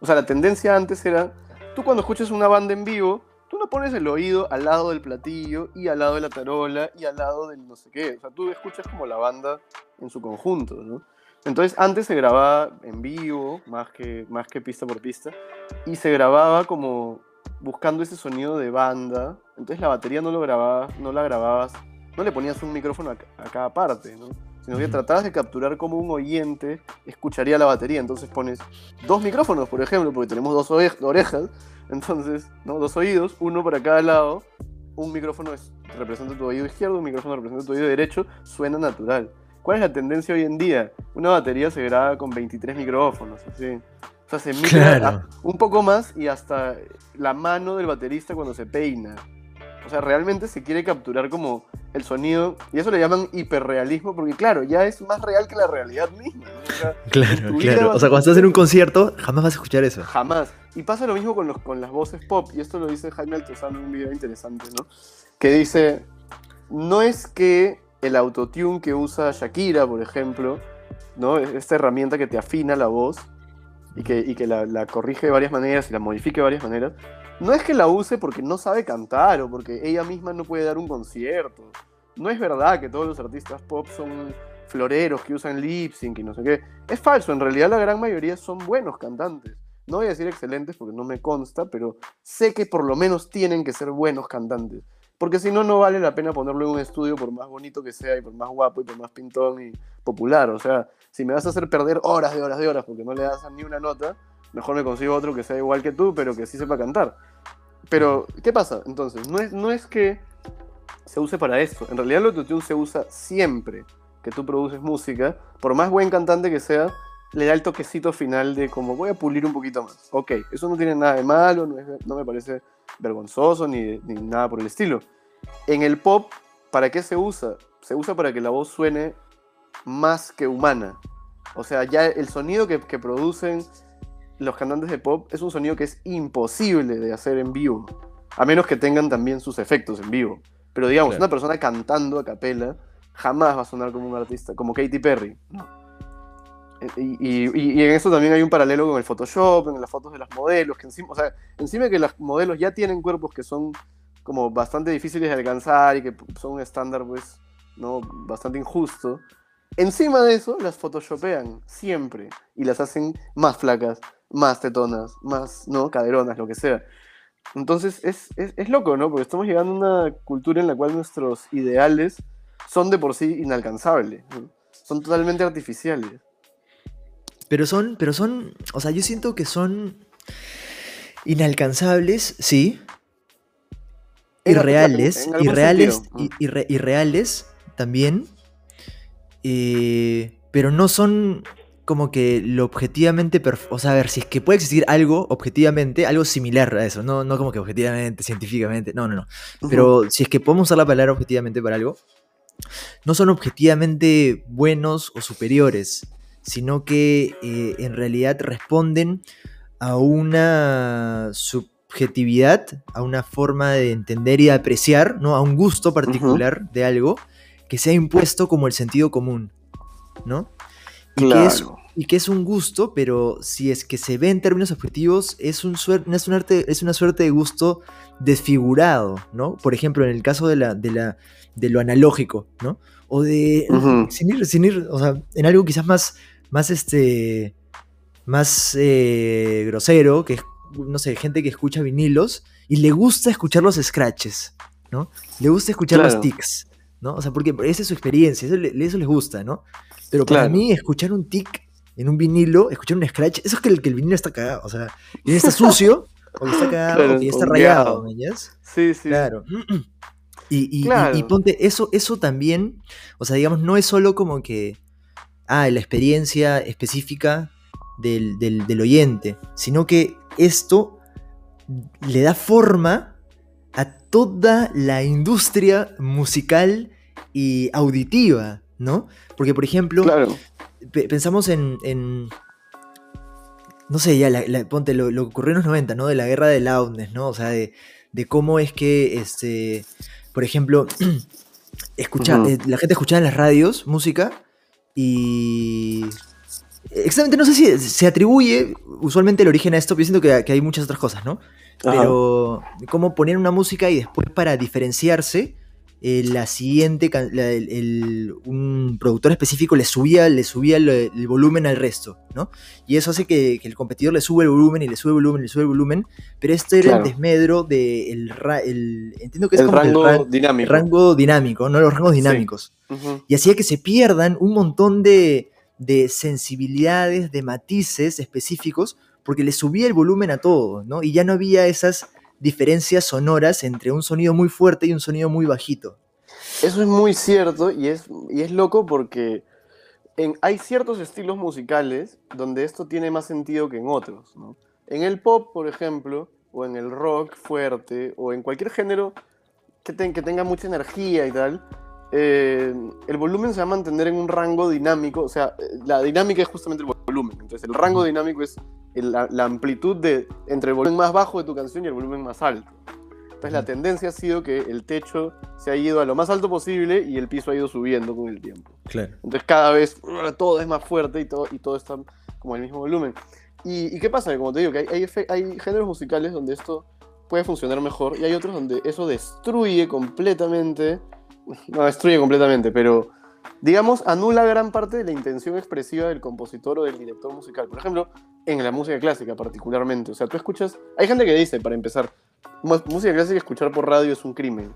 o sea, la tendencia antes era, tú cuando escuchas una banda en vivo, tú no pones el oído al lado del platillo y al lado de la tarola y al lado del no sé qué, o sea, tú escuchas como la banda en su conjunto, ¿no? Entonces antes se grababa en vivo, más que, más que pista por pista, y se grababa como buscando ese sonido de banda, entonces la batería no lo grababas, no la grababas, no le ponías un micrófono a, a cada parte, ¿no? Sino que tratabas de capturar como un oyente escucharía la batería, entonces pones dos micrófonos, por ejemplo, porque tenemos dos orejas, entonces, ¿no? Dos oídos, uno para cada lado, un micrófono es- representa tu oído izquierdo, un micrófono representa tu oído derecho, suena natural. ¿Cuál es la tendencia hoy en día? Una batería se graba con 23 micrófonos, así. O sea, se mira Claro. a- un poco más y hasta la mano del baterista cuando se peina. O sea, realmente se quiere capturar como el sonido, y eso le llaman hiperrealismo, porque claro, ya es más real que la realidad misma. ¿no? O sea, Claro, claro. O sea, cuando estás en un concierto, jamás vas a escuchar eso. Jamás. Y pasa lo mismo con, los, con las voces pop, y esto lo dice Jaime Altozano en un video interesante, ¿no? Que dice, no es que el autotune que usa Shakira, por ejemplo, ¿no? Esta herramienta que te afina la voz y que, y que la, la corrige de varias maneras y la modifique de varias maneras, no es que la use porque no sabe cantar o porque ella misma no puede dar un concierto. No es verdad que todos los artistas pop son floreros que usan lip sync y no sé qué. Es falso, en realidad la gran mayoría son buenos cantantes. No voy a decir excelentes porque no me consta, pero sé que por lo menos tienen que ser buenos cantantes. Porque si no, no vale la pena ponerlo en un estudio por más bonito que sea y por más guapo y por más pintón y popular. O sea, si me vas a hacer perder horas de horas de horas porque no le das ni una nota, mejor me consigo otro que sea igual que tú, pero que sí sepa cantar. Pero, ¿qué pasa? Entonces, no es, no es que se use para esto. En realidad el autotune se usa siempre que tú produces música. Por más buen cantante que sea, le da el toquecito final de como voy a pulir un poquito más. Ok, eso no tiene nada de malo, no, es- no me parece vergonzoso ni, ni nada por el estilo. En el pop, ¿para qué se usa? Se usa para que la voz suene más que humana. O sea, ya el sonido que, que producen los cantantes de pop es un sonido que es imposible de hacer en vivo. A menos que tengan también sus efectos en vivo. Pero digamos, Claro. una persona cantando a capela jamás va a sonar como un artista, como Katy Perry. Y, y- y- y en eso también hay un paralelo con el Photoshop, en las fotos de las modelos, que encima, o sea, encima de que las modelos ya tienen cuerpos que son como bastante difíciles de alcanzar y que son un estándar pues, ¿no? bastante injusto. Encima de eso, las photoshopean siempre y las hacen más flacas, más tetonas, más, ¿no? Caderonas, lo que sea. Entonces es, es, es loco, ¿no? Porque estamos llegando a una cultura en la cual nuestros ideales son de por sí inalcanzables, ¿no? Son totalmente artificiales. Pero son, pero son, o sea, yo siento que son inalcanzables, sí. irreales, irreales, irreales también, eh, pero no son como que lo objetivamente, o sea, a ver, si es que puede existir algo objetivamente, algo similar a eso, no, no como que objetivamente, científicamente, no, no, no, pero si es que podemos usar la palabra objetivamente para algo, no son objetivamente buenos o superiores, sino que eh, en realidad responden a una subjetividad, a una forma de entender y de apreciar, ¿no? a un gusto particular de algo que se ha impuesto como el sentido común, ¿no? Y, que es, y que es un gusto, pero si es que se ve en términos objetivos, es, un es, un arte, es una suerte de gusto desfigurado, ¿no? Por ejemplo, en el caso de, la, de, la, de lo analógico, ¿no? O de... sin, ir, sin ir, o sea, en algo quizás más, más este... Más eh, grosero, que es, no sé, gente que escucha vinilos y le gusta escuchar los scratches, ¿no? Le gusta escuchar los tics, ¿no? O sea, porque esa es su experiencia, eso, eso les gusta, ¿no? Pero para mí, escuchar un tic en un vinilo, escuchar un scratch, eso es que el, que el vinilo está cagado, o sea, y está sucio, o está cagado, y está rayado, ¿ves? Sí, sí. Claro. Y, y, ponte, eso, eso también, o sea, digamos, no es solo como que, ah, la experiencia específica del, del, del oyente, sino que esto le da forma a toda la industria musical y auditiva, ¿no? Porque, por ejemplo, pensamos en, No sé, ya, ponte lo, que ocurrió en los 90, ¿no? De la guerra de loudness, ¿no? O sea, de, cómo es que, este, por ejemplo, escucha, eh, la gente escuchaba en las radios música y... Exactamente, no sé si se atribuye usualmente el origen a esto, pero siento que, que hay muchas otras cosas, ¿no? Pero cómo poner una música y después para diferenciarse eh, la siguiente, un productor específico le subía, le subía el, volumen al resto, ¿no? Y eso hace que, el competidor le sube el volumen y le sube el volumen y le sube el volumen, pero este era el desmedro del el, entiendo que es rango dinámico. rango dinámico, ¿no? Los rangos dinámicos. Y hacía que se pierdan un montón de, de sensibilidades, de matices específicos, porque le subía el volumen a todo, ¿no? Y ya no había esas diferencias sonoras entre un sonido muy fuerte y un sonido muy bajito. Eso es muy cierto y es, y es loco porque en, hay ciertos estilos musicales donde esto tiene más sentido que en otros. En el pop, por ejemplo, o en el rock fuerte, o en cualquier género que, que tenga mucha energía y tal, eh, el volumen se va a mantener en un rango dinámico, o sea, la dinámica es justamente el volumen, entonces el rango dinámico es la, amplitud de, entre el volumen más bajo de tu canción y el volumen más alto. Entonces la tendencia ha sido que el techo se ha ido a lo más alto posible y el piso ha ido subiendo con el tiempo. Claro. Entonces cada vez todo es más fuerte y todo, y todo está como el mismo volumen. ¿Y, qué pasa? Como te digo, que hay, hay, géneros musicales donde esto puede funcionar mejor y hay otros donde eso destruye completamente, no destruye completamente, pero digamos, anula gran parte de la intención expresiva del compositor o del director musical. Por ejemplo, en la música clásica particularmente. O sea, tú escuchas... Hay gente que dice, para empezar, música clásica escuchar por radio es un crimen.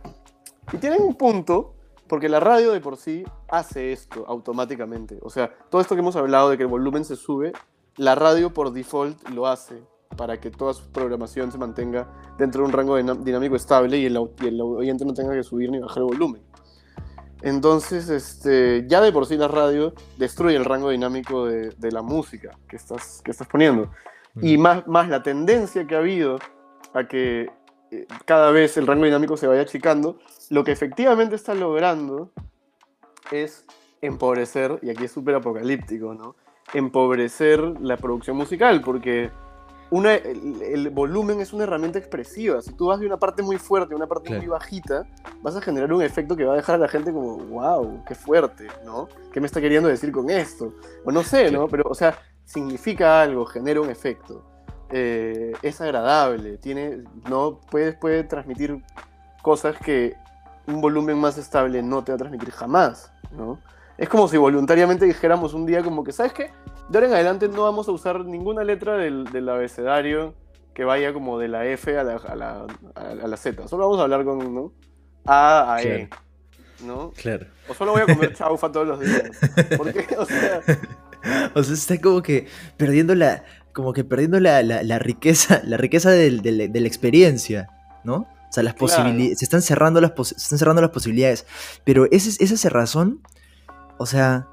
Y tienen un punto, porque la radio de por sí hace esto automáticamente. O sea, todo esto que hemos hablado de que el volumen se sube, la radio por default lo hace para que toda su programación se mantenga dentro de un rango dinámico estable y el, y el oyente no tenga que subir ni bajar el volumen. Entonces, este, ya de por sí la radio destruye el rango dinámico de, la música que estás, que estás poniendo. Y más, más la tendencia que ha habido a que eh, cada vez el rango dinámico se vaya achicando, lo que efectivamente está logrando es empobrecer, y aquí es súper apocalíptico, ¿no? Empobrecer la producción musical, porque el, volumen es una herramienta expresiva. Si tú vas de una parte muy fuerte a una parte muy bajita, vas a generar un efecto que va a dejar a la gente como, wow, qué fuerte, ¿no? ¿Qué me está queriendo decir con esto? O no sé, ¿no? Pero, o sea, significa algo, genera un efecto. Eh, es agradable, tiene, ¿no? Puede, puede transmitir cosas que un volumen más estable no te va a transmitir jamás, ¿no? Es como si voluntariamente dijéramos un día como que, ¿sabes qué? De ahora en adelante no vamos a usar ninguna letra del, del abecedario que vaya como de la F a la, a la, a la Z. Solo vamos a hablar con ¿no? A a E. ¿No? Claro. O solo voy a comer chaufa todos los días. Porque, o sea. O sea, está como que perdiendo la. Como que perdiendo la, la, la riqueza. La riqueza del, del, de la experiencia, ¿no? O sea, las posibilidades. Se están cerrando las, se están cerrando las posibilidades. Pero ese, esa cerrazón, o sea,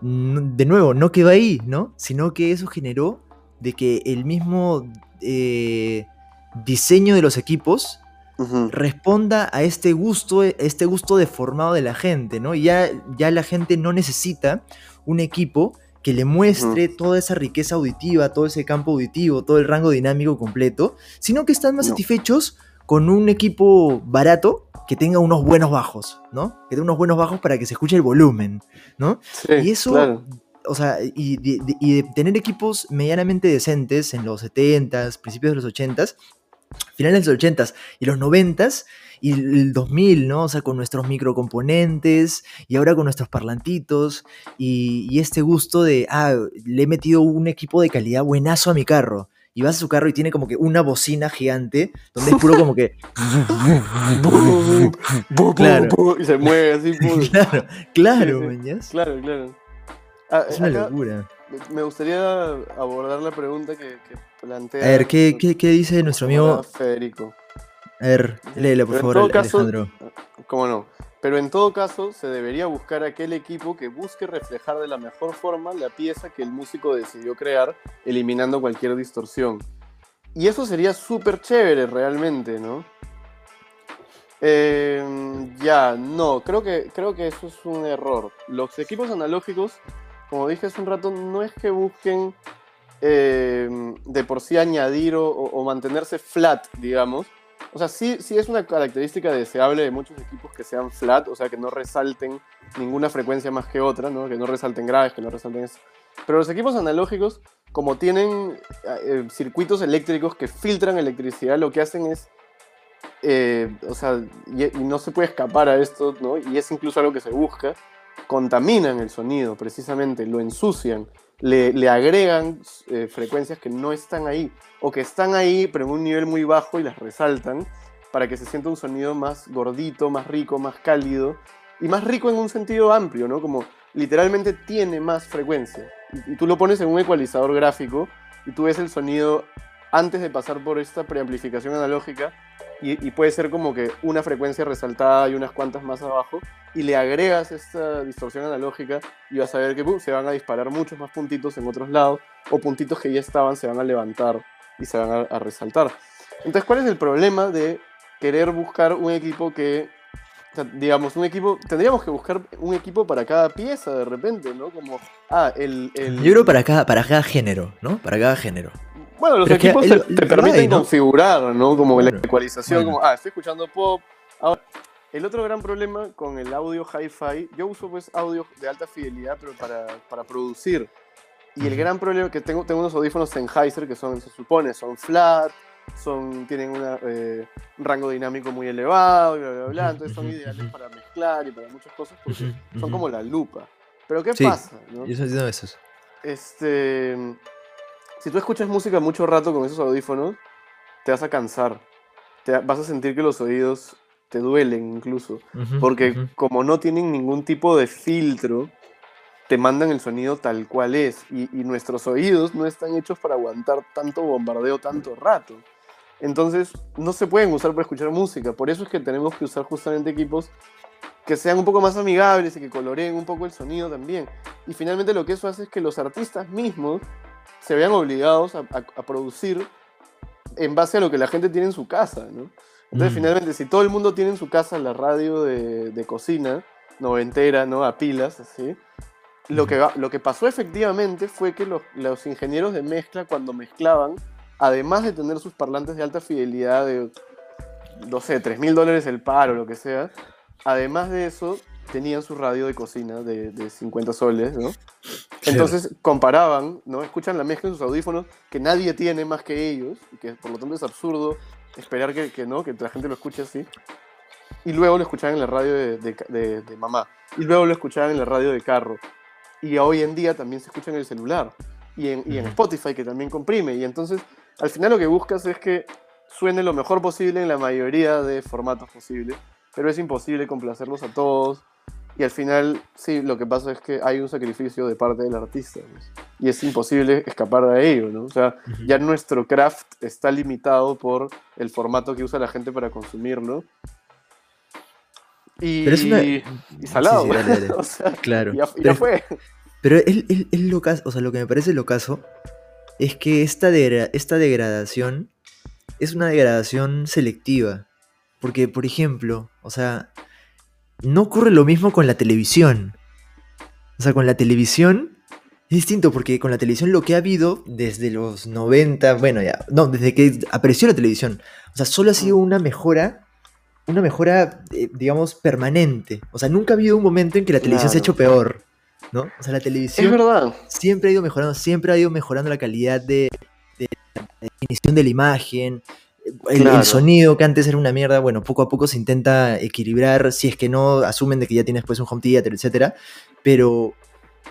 de nuevo, no quedó ahí, ¿no? Sino que eso generó de que el mismo eh, diseño de los equipos responda a este gusto, este gusto deformado de la gente, ¿no? Ya, ya la gente no necesita un equipo que le muestre toda esa riqueza auditiva, todo ese campo auditivo, todo el rango dinámico completo, sino que están más satisfechos con un equipo barato que tenga unos buenos bajos, ¿no? Que tenga unos buenos bajos para que se escuche el volumen, ¿no? y eso, o sea, y de, tener equipos medianamente decentes en los 70s, principios de los 80s, finales de los 80s y los 90s, y el 2000, ¿no? O sea, con nuestros microcomponentes y ahora con nuestros parlantitos y, este gusto de, ah, le he metido un equipo de calidad buenazo a mi carro. Y vas a su carro y tiene como que una bocina gigante donde es puro como que... claro. Y se mueve así. claro, claro, Claro, claro. Ah, es una locura. Me gustaría abordar la pregunta que, plantea... A ver, ¿qué, qué, qué dice nuestro amigo... Federico. A ver, léela por favor, Alejandro. Cómo no. Pero en todo caso, se debería buscar aquel equipo que busque reflejar de la mejor forma la pieza que el músico decidió crear, eliminando cualquier distorsión. Y eso sería súper chévere realmente, ¿no? Eh, ya, no, creo que, creo que eso es un error. Los equipos analógicos, como dije hace un rato, no es que busquen eh, de por sí añadir o mantenerse flat, digamos, o sea, sí, sí es una característica deseable de muchos equipos que sean flat, o sea, que no resalten ninguna frecuencia más que otra, ¿no? Que no resalten graves, que no resalten eso. Pero los equipos analógicos, como tienen eh, circuitos eléctricos que filtran electricidad, lo que hacen es, eh, o sea, y, y, no se puede escapar a esto, ¿no? Y es incluso algo que se busca, contaminan el sonido, precisamente, lo ensucian le, agregan eh, frecuencias que no están ahí, o que están ahí, pero en un nivel muy bajo y las resaltan, para que se sienta un sonido más gordito, más rico, más cálido, y más rico en un sentido amplio, ¿no? Como literalmente tiene más frecuencia. Y, tú lo pones en un ecualizador gráfico, y tú ves el sonido antes de pasar por esta preamplificación analógica, y, puede ser como que una frecuencia resaltada y unas cuantas más abajo, y le agregas esta distorsión analógica y vas a ver que se van a disparar muchos más puntitos en otros lados, o puntitos que ya estaban se van a levantar y se van a, resaltar. Entonces, ¿cuál es el problema de querer buscar un equipo que, digamos, un equipo, tendríamos que buscar un equipo para cada pieza de repente, ¿no? Como, ah, el... el... Yo creo para cada, para cada género, ¿no? Para cada género. Bueno, los equipos te, permiten configurar, ¿no? Como la ecualización, como, ah, estoy escuchando pop. Ahora, el otro gran problema con el audio hi-fi, yo uso pues audio de alta fidelidad, pero para, para producir. Y el gran problema que tengo, tengo unos audífonos Sennheiser que son, se supone, son flat, son, tienen eh, un rango dinámico muy elevado y bla, bla, bla. Entonces son ideales para mezclar y para muchas cosas porque son como la lupa. Pero ¿qué pasa? ¿no? Yo estoy diciendo eso. Este si tú escuchas música mucho rato con esos audífonos, te vas a cansar. Te vas a sentir que los oídos te duelen incluso. porque como no tienen ningún tipo de filtro, te mandan el sonido tal cual es. Y, nuestros oídos no están hechos para aguantar tanto bombardeo tanto rato. Entonces no se pueden usar para escuchar música. Por eso es que tenemos que usar justamente equipos que sean un poco más amigables y que coloreen un poco el sonido también. Y finalmente lo que eso hace es que los artistas mismos se vean obligados a, producir en base a lo que la gente tiene en su casa, ¿no? Entonces, mm. finalmente, si todo el mundo tiene en su casa la radio de, de cocina, noventera, ¿no? A pilas, así. Lo que, lo que pasó efectivamente fue que los, los ingenieros de mezcla, cuando mezclaban, además de tener sus parlantes de alta fidelidad de, no sé, 3 mil dólares el par o lo que sea, además de eso, tenían su radio de cocina de, de 50 soles, ¿no? Entonces comparaban, ¿no? Escuchan la mezcla en sus audífonos que nadie tiene más que ellos, y que por lo tanto es absurdo esperar que, que ¿no? que la gente lo escuche así. Y luego lo escuchaban en la radio de, de, de, mamá. Y luego lo escuchaban en la radio de carro. Y hoy en día también se escucha en el celular. Y en, y en Spotify, que también comprime. Y entonces, al final lo que buscas es que suene lo mejor posible en la mayoría de formatos posibles. Pero es imposible complacerlos a todos Y al final, sí, lo que pasa es que hay un sacrificio de parte del artista. y es imposible escapar de ello, ¿no? O sea, ya nuestro craft está limitado por el formato que usa la gente para consumirlo. Y, Pero es una- y salado. Sí, sí, dale, dale. o sea, Claro. ya, ya Pero- fue. Pero el lo o sea, lo que me parece lo caso es que esta, degra- esta degradación es una degradación selectiva. Porque, por ejemplo, o sea, no ocurre lo mismo con la televisión. O sea, con la televisión es distinto porque con la televisión lo que ha habido desde los 90, bueno, ya, no, desde que apareció la televisión, o sea, solo ha sido una mejora, una mejora, eh, digamos, permanente. O sea, nunca ha habido un momento en que la televisión se ha hecho peor, ¿no? O sea, la Es televisión verdad. siempre ha ido mejorando, siempre ha ido mejorando la calidad de, de la definición de la imagen, el, el Claro. sonido que antes era una mierda, bueno, poco a poco se intenta equilibrar, si es que no asumen de que ya tienes pues un home theater, etcétera, pero,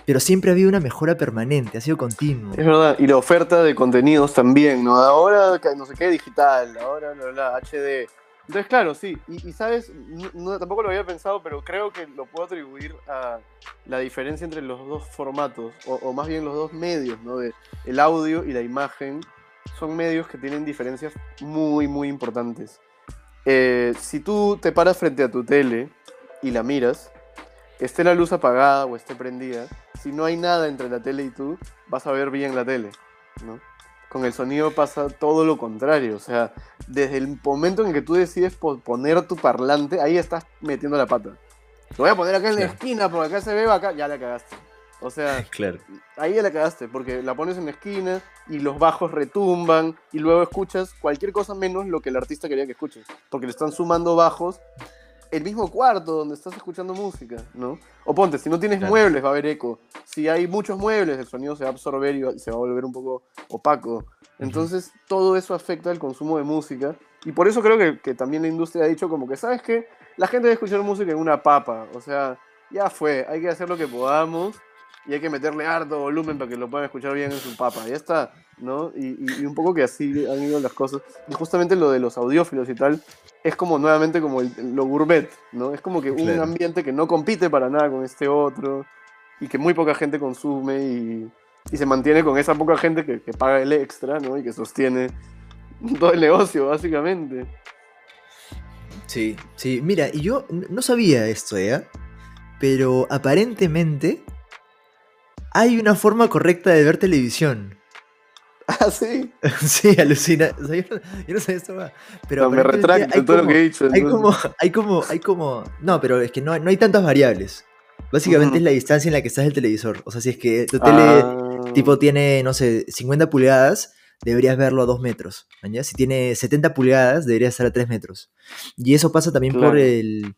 pero siempre ha habido una mejora permanente, ha sido continuo. Es verdad. Y la oferta de contenidos también, ¿no? Ahora, no sé qué, digital, ahora, bla, bla, HD. Entonces, claro, sí. Y, y, sabes, no, no- tampoco lo había pensado, pero creo que lo puedo atribuir a la diferencia entre los dos formatos, o, o más bien los dos medios, ¿no? De el audio y la imagen. Son medios que tienen diferencias muy, muy importantes. Eh, si tú te paras frente a tu tele y la miras, esté la luz apagada o esté prendida, si no hay nada entre la tele y tú, vas a ver bien la tele, ¿no? Con el sonido pasa todo lo contrario, o sea, desde el momento en que tú decides po- poner tu parlante, ahí estás metiendo la pata. Lo voy a poner acá en la Claro. esquina porque acá se ve acá, ya la cagaste. O sea, Claro. ahí ya la cagaste, porque la pones en la esquina y los bajos retumban y luego escuchas cualquier cosa menos lo que el artista quería que escuches, porque le están sumando bajos el mismo cuarto donde estás escuchando música, ¿no? O ponte, si no tienes Claro. muebles va a haber eco, si hay muchos muebles el sonido se va a absorber y se va a volver un poco opaco, entonces todo eso afecta el consumo de música y por eso creo que, que también la industria ha dicho como que, ¿sabes qué? La gente debe escuchar música en una papa, o sea, ya fue, hay que hacer lo que podamos y hay que meterle harto volumen para que lo puedan escuchar bien en su papa. Ya está, ¿no? Y, y- y un poco que así han ido las cosas. Y justamente lo de los audiófilos y tal es como nuevamente como el- lo gourmet, ¿no? Es como que un Claro. ambiente que no compite para nada con este otro y que muy poca gente consume y, y se mantiene con esa poca gente que, que paga el extra, ¿no? Y que sostiene todo el negocio, básicamente. Sí, sí. Mira, y yo no sabía esto, ¿ya? Pero aparentemente hay una forma correcta de ver televisión. Ah, sí. sí, alucina. O sea, yo, no, yo no sabía esto, pero No, me retracto todo lo como- que he dicho. Hay como, hay como, hay como. No, pero es que no, no hay tantas variables. Básicamente es la distancia en la que estás del televisor. O sea, si es que tu tele Ah, tipo tiene, no sé, 50 pulgadas, deberías verlo a 2 metros. Si tiene 70 pulgadas, debería estar a 3 metros. Y eso pasa también por el.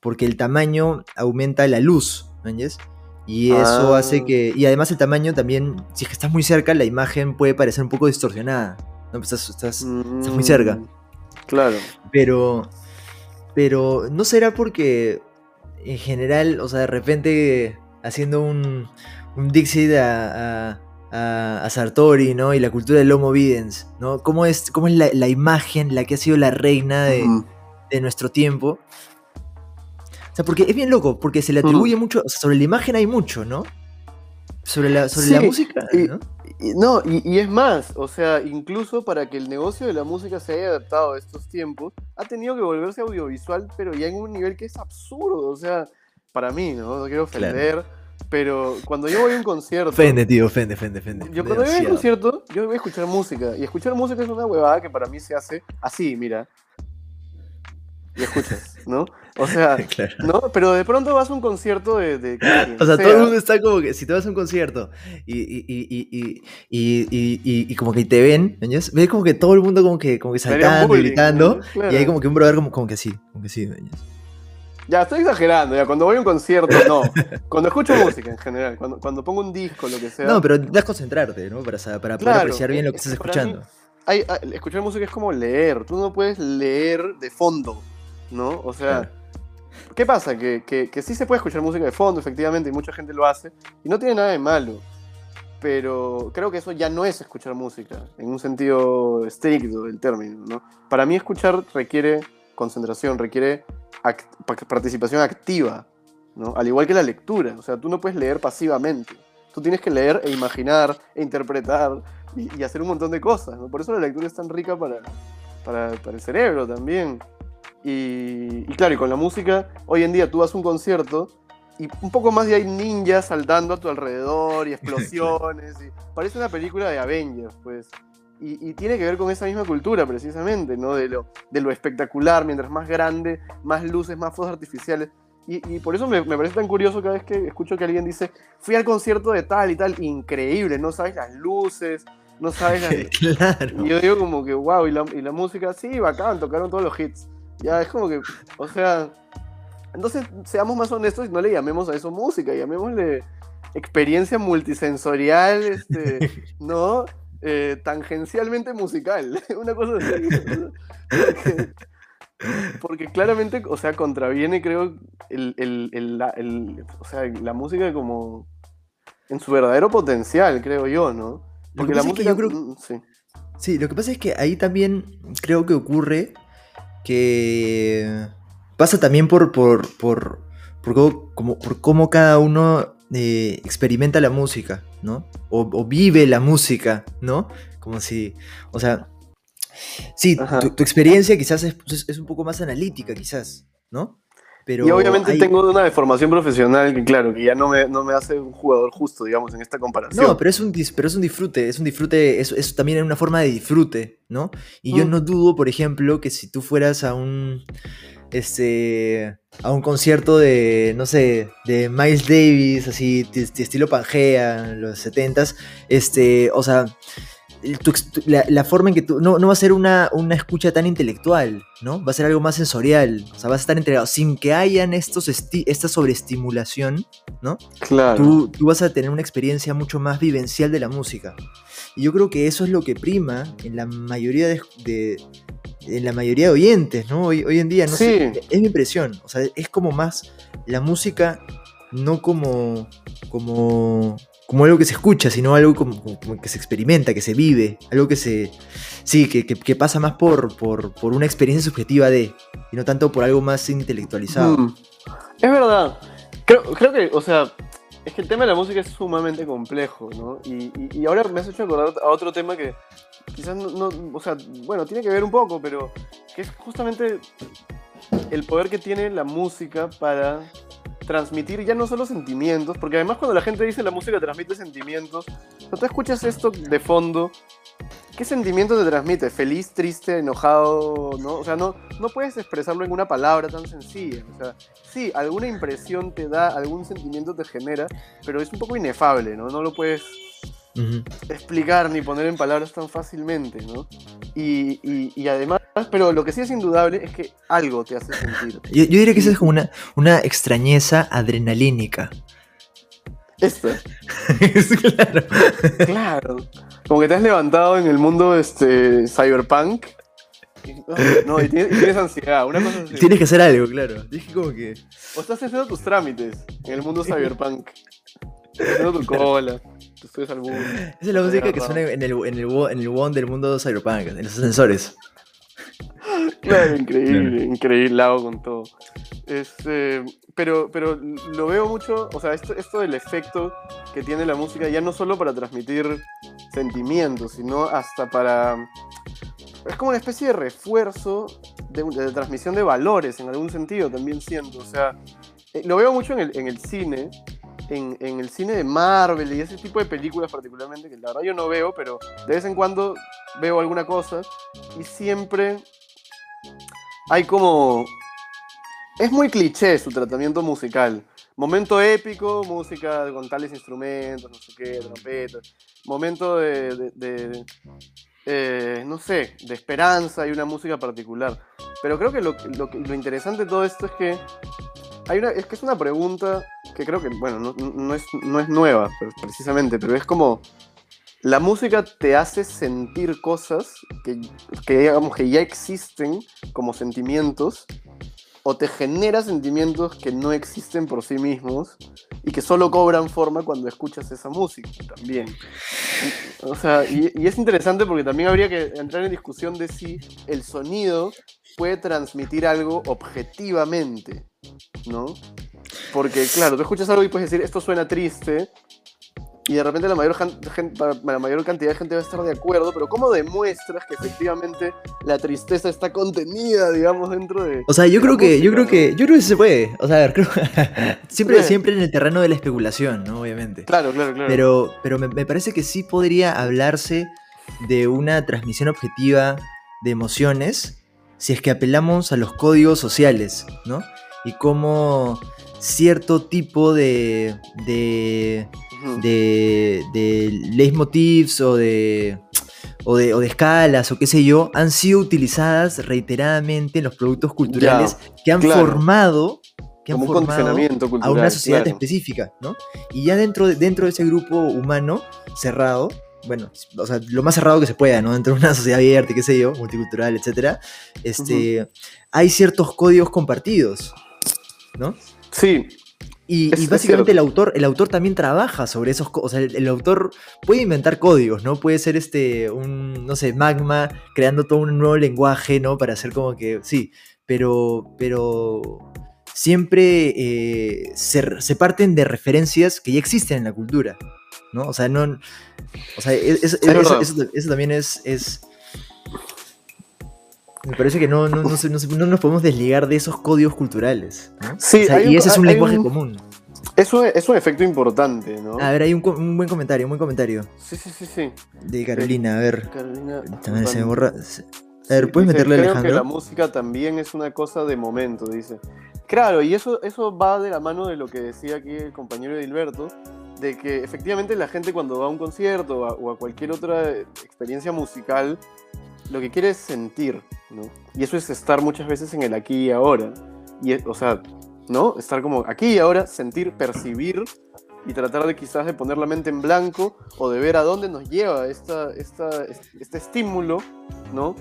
porque el tamaño aumenta la luz. ¿mañas? Y eso Ah. hace que. Y además el tamaño también, si es que estás muy cerca, la imagen puede parecer un poco distorsionada. ¿no? Pues estás, estás- estás muy cerca. Mm, Claro. pero. Pero no será porque en general, o sea, de repente haciendo un, un Dixit a, a, Sartori, ¿no? Y la cultura del Homo Videns, ¿no? ¿Cómo es, cómo es la, la imagen, la que ha sido la reina de, de nuestro tiempo? O sea, porque es bien loco, porque se le atribuye mucho, o sea, sobre la imagen hay mucho, ¿no? Sobre la, sobre la Sí, música, y- ¿no? Y- No, y, y es más, o sea, incluso para que el negocio de la música se haya adaptado a estos tiempos, ha tenido que volverse audiovisual, pero ya en un nivel que es absurdo, o sea, para mí, ¿no? No quiero Claro. ofender, pero cuando yo voy a un concierto... Ofende, tío, ofende, ofende, ofende. Yo cuando voy a un concierto, yo voy a escuchar música, y escuchar música es una huevada que para mí se hace así, mira. Y escuchas, ¿no? O sea, Claro. ¿no? Pero de pronto vas a un concierto de... de O sea, todo el mundo está como que si te vas a un concierto y, y, y, y, como que te ven, ¿ves? Ves como que todo el mundo como que, como que saltando, y bullying, gritando, ¿no? Claro. y hay como que un brother como, como que sí, como que sí, ¿ves? Ya, estoy exagerando, ya, cuando voy a un concierto, no. Cuando escucho música en general, cuando, cuando pongo un disco, lo que sea. No, pero das concentrarte, ¿no? Para, para poder Claro, apreciar bien lo que es estás mí- escuchando. hay- hay- escuchar música es como leer, tú no puedes leer de fondo, ¿no? O sea. ¿qué pasa? Que, que, que sí se puede escuchar música de fondo, efectivamente, y mucha gente lo hace, y no tiene nada de malo. Pero creo que eso ya no es escuchar música, en un sentido estricto del término, ¿no? Para mí escuchar requiere concentración, requiere act- participación activa, ¿no? Al igual que la lectura, o sea, tú no puedes leer pasivamente. Tú tienes que leer e imaginar e interpretar y, hacer un montón de cosas, ¿no? Por eso la lectura es tan rica para, para, el cerebro también. Y, y, claro, y con la música, hoy en día tú vas a un concierto y un poco más y hay ninjas saltando a tu alrededor y explosiones. y parece una película de Avengers, pues. Y, tiene que ver con esa misma cultura, precisamente, ¿no? De lo, de lo espectacular, mientras más grande, más luces, más fuegos artificiales. Y, por eso me, parece tan curioso cada vez que escucho que alguien dice, fui al concierto de tal y tal, increíble, no sabes las luces, no sabes las... claro. Y yo digo como que, wow, y la, y la música, sí, bacán, tocaron todos los hits. Ya, es como que, o sea, entonces seamos más honestos y no le llamemos a eso música, llamémosle experiencia multisensorial, este, ¿no? Eh, tangencialmente musical, una cosa así. Porque, claramente, o sea, contraviene, creo, el, o sea, la música como en su verdadero potencial, creo yo, ¿no? Porque la música. creo... Mm, sí. sí, lo que pasa es que ahí también creo que ocurre que pasa también por, por, por, como, por cómo cada uno eh, experimenta la música, ¿no? O, vive la música, ¿no? Como si, o sea, sí, tu, experiencia quizás es, un poco más analítica, quizás, ¿no? Pero y obviamente tengo una deformación profesional que, claro, que ya no me, no me, hace un jugador justo, digamos, en esta comparación. No, pero es un, pero es un disfrute, es un disfrute, es, es también una forma de disfrute, ¿no? Y yo mm. no dudo, por ejemplo, que si tú fueras a un este, a un concierto de, no sé, de Miles Davis, así, de, estilo Pangea, en los 70s, este, o sea, la, forma en que tú, no, no va a ser una, una, escucha tan intelectual, ¿no? Va a ser algo más sensorial, o sea, vas a estar entregado, sin que hayan estos esta sobreestimulación, ¿no? Claro. Tú, tú vas a tener una experiencia mucho más vivencial de la música. Y yo creo que eso es lo que prima en la mayoría de, en la mayoría de oyentes, ¿no? Hoy, hoy en día, no sé, es mi impresión. O sea, es como más la música, no como, como, como algo que se escucha, sino algo como, que se experimenta, que se vive, algo que se, sí, que, que, pasa más por, por, por, una experiencia subjetiva de, y no tanto por algo más intelectualizado. Mm. Es verdad. Creo, creo que, o sea, es que el tema de la música es sumamente complejo, ¿no? Y, y, ahora me has hecho acordar a otro tema que quizás no, o sea, bueno, tiene que ver un poco, pero que es justamente el poder que tiene la música para transmitir ya no solo sentimientos, porque además cuando la gente dice la música transmite sentimientos, cuando tú escuchas esto de fondo, ¿qué sentimiento te transmite? ¿Feliz, triste, enojado? ¿no? O sea, no, no puedes expresarlo en una palabra tan sencilla. O sea, sí, alguna impresión te da, algún sentimiento te genera, pero es un poco inefable, ¿no? No lo puedes explicar ni poner en palabras tan fácilmente, ¿no? Y, y, además, pero lo que sí es indudable es que algo te hace sentir. Yo, diría que eso es como una, una extrañeza adrenalínica. Esto. claro. Claro. Como que te has levantado en el mundo este, cyberpunk. No, y tienes, ansiedad, una cosa así. Tienes que hacer algo, claro. Dije como que. O estás haciendo tus trámites en el mundo cyberpunk. Haciendo tu cola. Esa es la música que suena en el, en el, en el WON del mundo cyberpunk, en los ascensores. Claro, increíble, increíble, lago con todo. Este, pero, pero lo veo mucho, o sea, esto, esto del efecto que tiene la música, ya no solo para transmitir sentimientos, sino hasta para... Es como una especie de refuerzo de, de transmisión de valores, en algún sentido, también siento. O sea, eh, lo veo mucho en el, en el cine, en, en, el cine de Marvel y ese tipo de películas particularmente, que la verdad yo no veo, pero de vez en cuando veo alguna cosa y siempre hay como... Es muy cliché su tratamiento musical. Momento épico, música con tales instrumentos, no sé qué, trompeta. Momento de, de, eh, no sé, de esperanza y una música particular. Pero creo que lo, lo, lo interesante de todo esto es que hay es que es una pregunta que creo que, bueno, no, es, no es nueva precisamente, pero es como la música te hace sentir cosas que, que, digamos que ya existen como sentimientos o te genera sentimientos que no existen por sí mismos y que solo cobran forma cuando escuchas esa música también. O sea, y es interesante porque también habría que entrar en discusión de si el sonido puede transmitir algo objetivamente, ¿no? Porque, claro, tú escuchas algo y puedes decir, esto suena triste, y de repente la mayor, la mayor cantidad de gente va a estar de acuerdo, pero ¿cómo demuestras que efectivamente la tristeza está contenida, digamos, dentro de... O sea, yo creo que, yo creo que, yo creo que se puede. O sea, creo, siempre, siempre en el terreno de la especulación, ¿no? Obviamente. Claro, claro, claro. Pero, pero me, me parece que sí podría hablarse de una transmisión objetiva de emociones si es que apelamos a los códigos sociales, ¿no? Y cómo cierto tipo de, de de, de leitmotivs o de, o de, o de, escalas o qué sé yo, han sido utilizadas reiteradamente en los productos culturales que han formado, que han formado a una sociedad específica, ¿no? Y ya dentro de, dentro de ese grupo humano cerrado, bueno, o sea, lo más cerrado que se pueda, ¿no? Dentro de una sociedad abierta, qué sé yo, multicultural, etcétera, este, hay ciertos códigos compartidos, ¿no? Sí, y, básicamente el autor, el autor también trabaja sobre esos, o sea, el, autor puede inventar códigos, ¿no? Puede ser este, un, no sé, magma, creando todo un nuevo lenguaje, ¿no? Para hacer como que, sí, pero, pero siempre eh, se, parten de referencias que ya existen en la cultura, ¿no? O sea, no, o sea, eso, también es, es me parece que no, no, no, nos podemos desligar de esos códigos culturales. Sí, y ese es un lenguaje común. Eso es un efecto importante, ¿no? A ver, hay un, buen comentario, un buen comentario. Sí, sí, sí, sí. De Carolina, a ver. Carolina. También se borra. A ver, ¿puedes meterle creo Alejandro? que la música también es una cosa de momento, dice. Claro, y eso, eso va de la mano de lo que decía aquí el compañero Edilberto, de que efectivamente la gente cuando va a un concierto o a cualquier otra experiencia musical lo que quiere es sentir, ¿no? Y eso es estar muchas veces en el aquí y ahora. Y, o sea, ¿no? Estar como aquí y ahora, sentir, percibir y tratar de quizás de poner la mente en blanco o de ver a dónde nos lleva esta, esta, este estímulo, ¿no?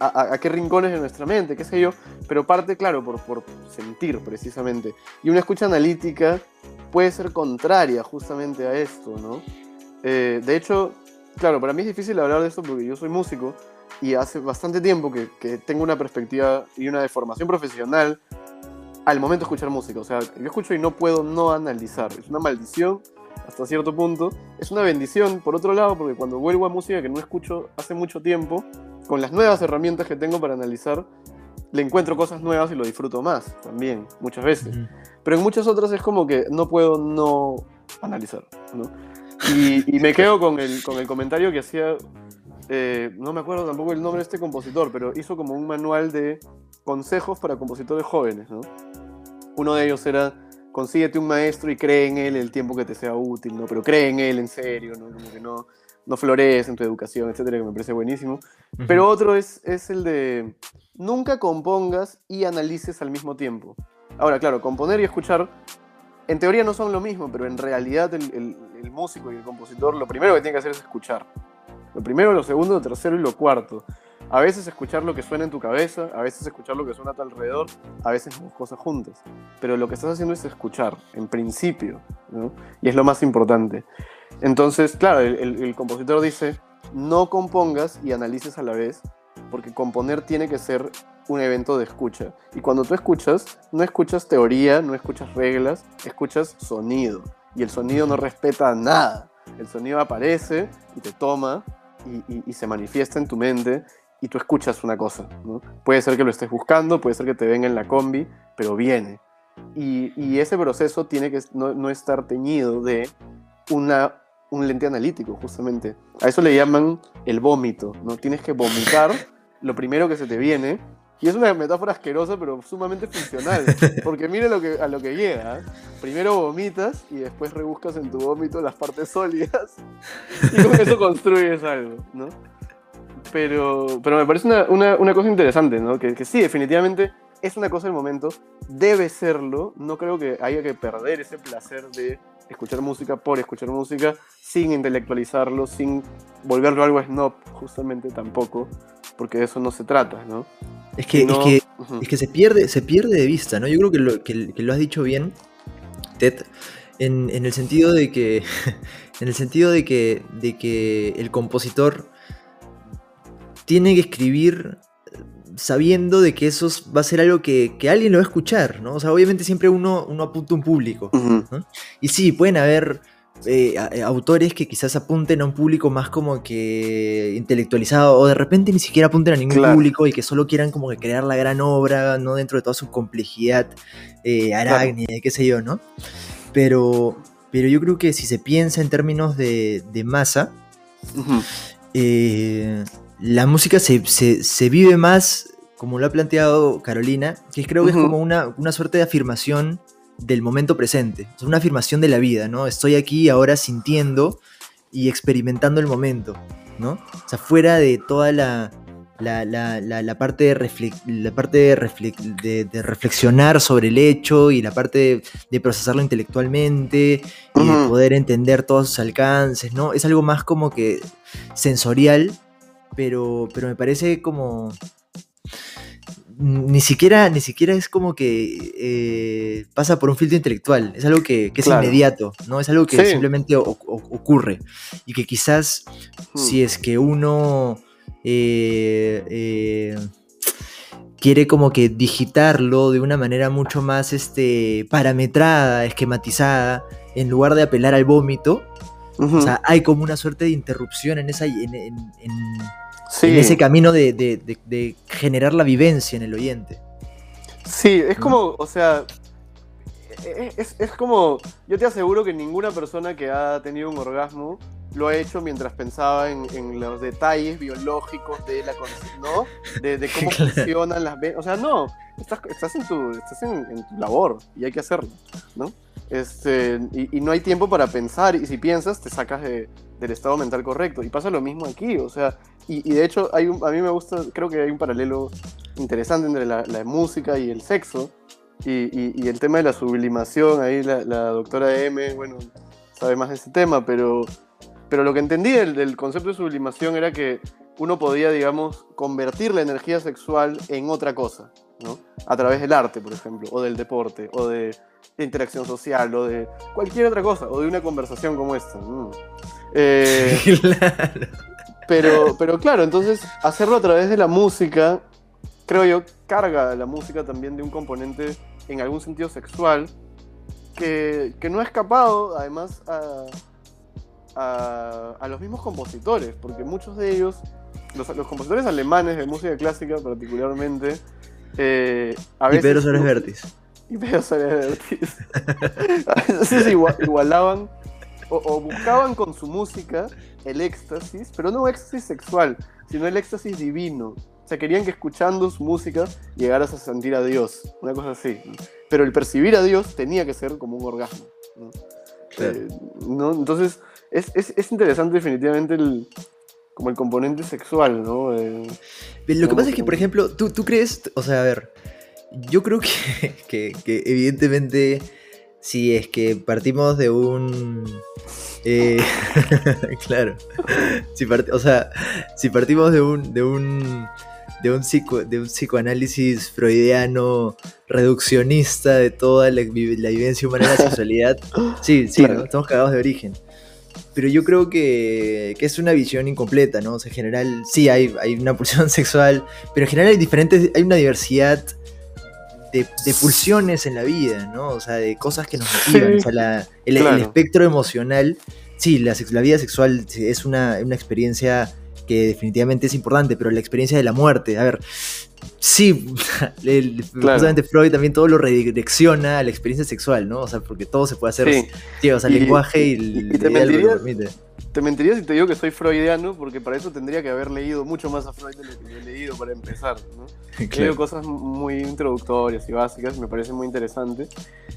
A, a, qué rincones de nuestra mente, qué sé yo, pero parte, claro, por, por sentir precisamente. Y una escucha analítica puede ser contraria justamente a esto, ¿no? Eh, de hecho, claro, para mí es difícil hablar de esto porque yo soy músico, y hace bastante tiempo que, que, tengo una perspectiva y una deformación profesional al momento de escuchar música. O sea, yo escucho y no puedo no analizar. Es una maldición hasta cierto punto. Es una bendición, por otro lado, porque cuando vuelvo a música que no escucho hace mucho tiempo, con las nuevas herramientas que tengo para analizar, le encuentro cosas nuevas y lo disfruto más también, muchas veces. Pero en muchas otras es como que no puedo no analizar. ¿no? Y, y, me quedo con el, con el comentario que hacía eh, no me acuerdo tampoco el nombre de este compositor, pero hizo como un manual de consejos para compositores jóvenes, ¿no? Uno de ellos era, consíguete un maestro y cree en él el tiempo que te sea útil, ¿no? Pero cree en él en serio, ¿no? Como que no, no florece en tu educación, etcétera, que me parece buenísimo. Pero otro es, es el de, nunca compongas y analices al mismo tiempo. Ahora, claro, componer y escuchar en teoría no son lo mismo, pero en realidad el, el, músico y el compositor lo primero que tiene que hacer es escuchar. Lo primero, lo segundo, lo tercero y lo cuarto. A veces escuchar lo que suena en tu cabeza, a veces escuchar lo que suena a tu alrededor, a veces dos cosas juntas. Pero lo que estás haciendo es escuchar, en principio, ¿no? Y es lo más importante. Entonces, claro, el, compositor dice, no compongas y analices a la vez, porque componer tiene que ser un evento de escucha. Y cuando tú escuchas, no escuchas teoría, no escuchas reglas, escuchas sonido. Y el sonido no respeta nada. El sonido aparece y te toma y, se manifiesta en tu mente y tú escuchas una cosa. ¿no? Puede ser que lo estés buscando, puede ser que te venga en la combi, pero viene. Y, ese proceso tiene que no, estar teñido de una, un lente analítico, justamente. A eso le llaman el vómito. ¿no? Tienes que vomitar lo primero que se te viene y es una metáfora asquerosa, pero sumamente funcional. Porque mire lo que, a lo que llega. ¿eh? Primero vomitas y después rebuscas en tu vómito las partes sólidas. Y con eso construyes algo, ¿no? Pero, pero me parece una, una, cosa interesante, ¿no? Que, que, sí, definitivamente es una cosa del momento. Debe serlo. No creo que haya que perder ese placer de escuchar música por escuchar música sin intelectualizarlo, sin volverlo algo snob, justamente tampoco, porque de eso no se trata, ¿no? Es que, es, que, es que se pierde, se pierde de vista, ¿no? Yo creo que lo, que, lo has dicho bien, Ted, en, el sentido de que. en el sentido de que. de que el compositor tiene que escribir sabiendo de que eso va a ser algo que, alguien lo va a escuchar, ¿no? O sea, obviamente siempre uno, uno apunta un público. Y sí, pueden haber eh, eh, autores que quizás apunten a un público más como que intelectualizado o de repente ni siquiera apunten a ningún público y que solo quieran como que crear la gran obra, no dentro de toda su complejidad eh, arácnida, qué sé yo, ¿no? Pero, pero yo creo que si se piensa en términos de, masa, eh, la música se, vive más, como lo ha planteado Carolina, que creo que es como una, una suerte de afirmación del momento presente, es una afirmación de la vida, ¿no? Estoy aquí ahora sintiendo y experimentando el momento, ¿no? O sea, fuera de toda la, la, parte, de, la parte de, reflexionar sobre el hecho y la parte de, procesarlo intelectualmente y de poder entender todos sus alcances, ¿no? Es algo más como que sensorial, pero, pero me parece como ni siquiera, ni siquiera es como que eh, pasa por un filtro intelectual, es algo que, es inmediato, ¿no? Es algo que simplemente ocurre y que quizás hmm. si es que uno eh, eh, quiere como que digitarlo de una manera mucho más este, parametrada, esquematizada, en lugar de apelar al vómito, o sea, hay como una suerte de interrupción en esa... en en ese camino de, generar la vivencia en el oyente. Sí, es como, o sea, e, e, es, como, yo te aseguro que ninguna persona que ha tenido un orgasmo lo ha hecho mientras pensaba en, los detalles biológicos de la ¿no? De, cómo funcionan las venas. O sea, no, estás, en, tu, estás en, tu labor y hay que hacerlo, ¿no? Este, y, no hay tiempo para pensar, y si piensas, te sacas del estado mental correcto. Y pasa lo mismo aquí, o sea, y, de hecho, hay a mí me gusta, creo que hay un paralelo interesante entre la, música y el sexo. Y, el tema de la sublimación, ahí la, doctora M, bueno, sabe más de ese tema, pero, pero lo que entendí del, concepto de sublimación era que uno podía, digamos, convertir la energía sexual en otra cosa, ¿no? A través del arte, por ejemplo, o del deporte, o de, interacción social, o de cualquier otra cosa, o de una conversación como esta. Eh, claro. Pero, pero claro, entonces hacerlo a través de la música, creo yo, carga la música también de un componente en algún sentido sexual que, no ha escapado además a, a, los mismos compositores, porque muchos de ellos, los, compositores alemanes de música clásica particularmente, eh, a veces... Y Pedro Suárez Vértiz. Y Pedro Suárez Vértiz. a veces igualaban o, buscaban con su música el éxtasis, pero no éxtasis sexual, sino el éxtasis divino. O sea, querían que escuchando su música llegaras a sentir a Dios, una cosa así. Pero el percibir a Dios tenía que ser como un orgasmo. Eh, Entonces, es, interesante definitivamente el, como el componente sexual, ¿no? Lo que pasa es que, por ejemplo, ¿tú, tú crees, o sea, a ver, yo creo que, que, que evidentemente si es que partimos de un... Eh, claro. Si o sea, si partimos de un... De un de un, de un psicoanálisis freudiano reduccionista de toda la, vivencia humana de la sexualidad. Sí, sí, estamos cagados de origen. Pero yo creo que, que, es una visión incompleta, ¿no? O sea, en general, sí, hay, hay una pulsión sexual, pero en general hay diferentes, hay una diversidad de, pulsiones en la vida, ¿no? O sea, de cosas que nos motivan. O sea, el, espectro emocional. Sí, la, la vida sexual es una, experiencia que definitivamente es importante, pero la experiencia de la muerte, a ver, sí, justamente Freud también todo lo redirecciona a la experiencia sexual, ¿no? O sea, porque todo se puede hacer, sí. o sea, el lenguaje y, el, y te permite. Te mentiría si te digo que soy freudiano, porque para eso tendría que haber leído mucho más a Freud de lo que yo he leído para empezar. ¿no? Leo cosas muy introductorias y básicas, me parece muy interesante.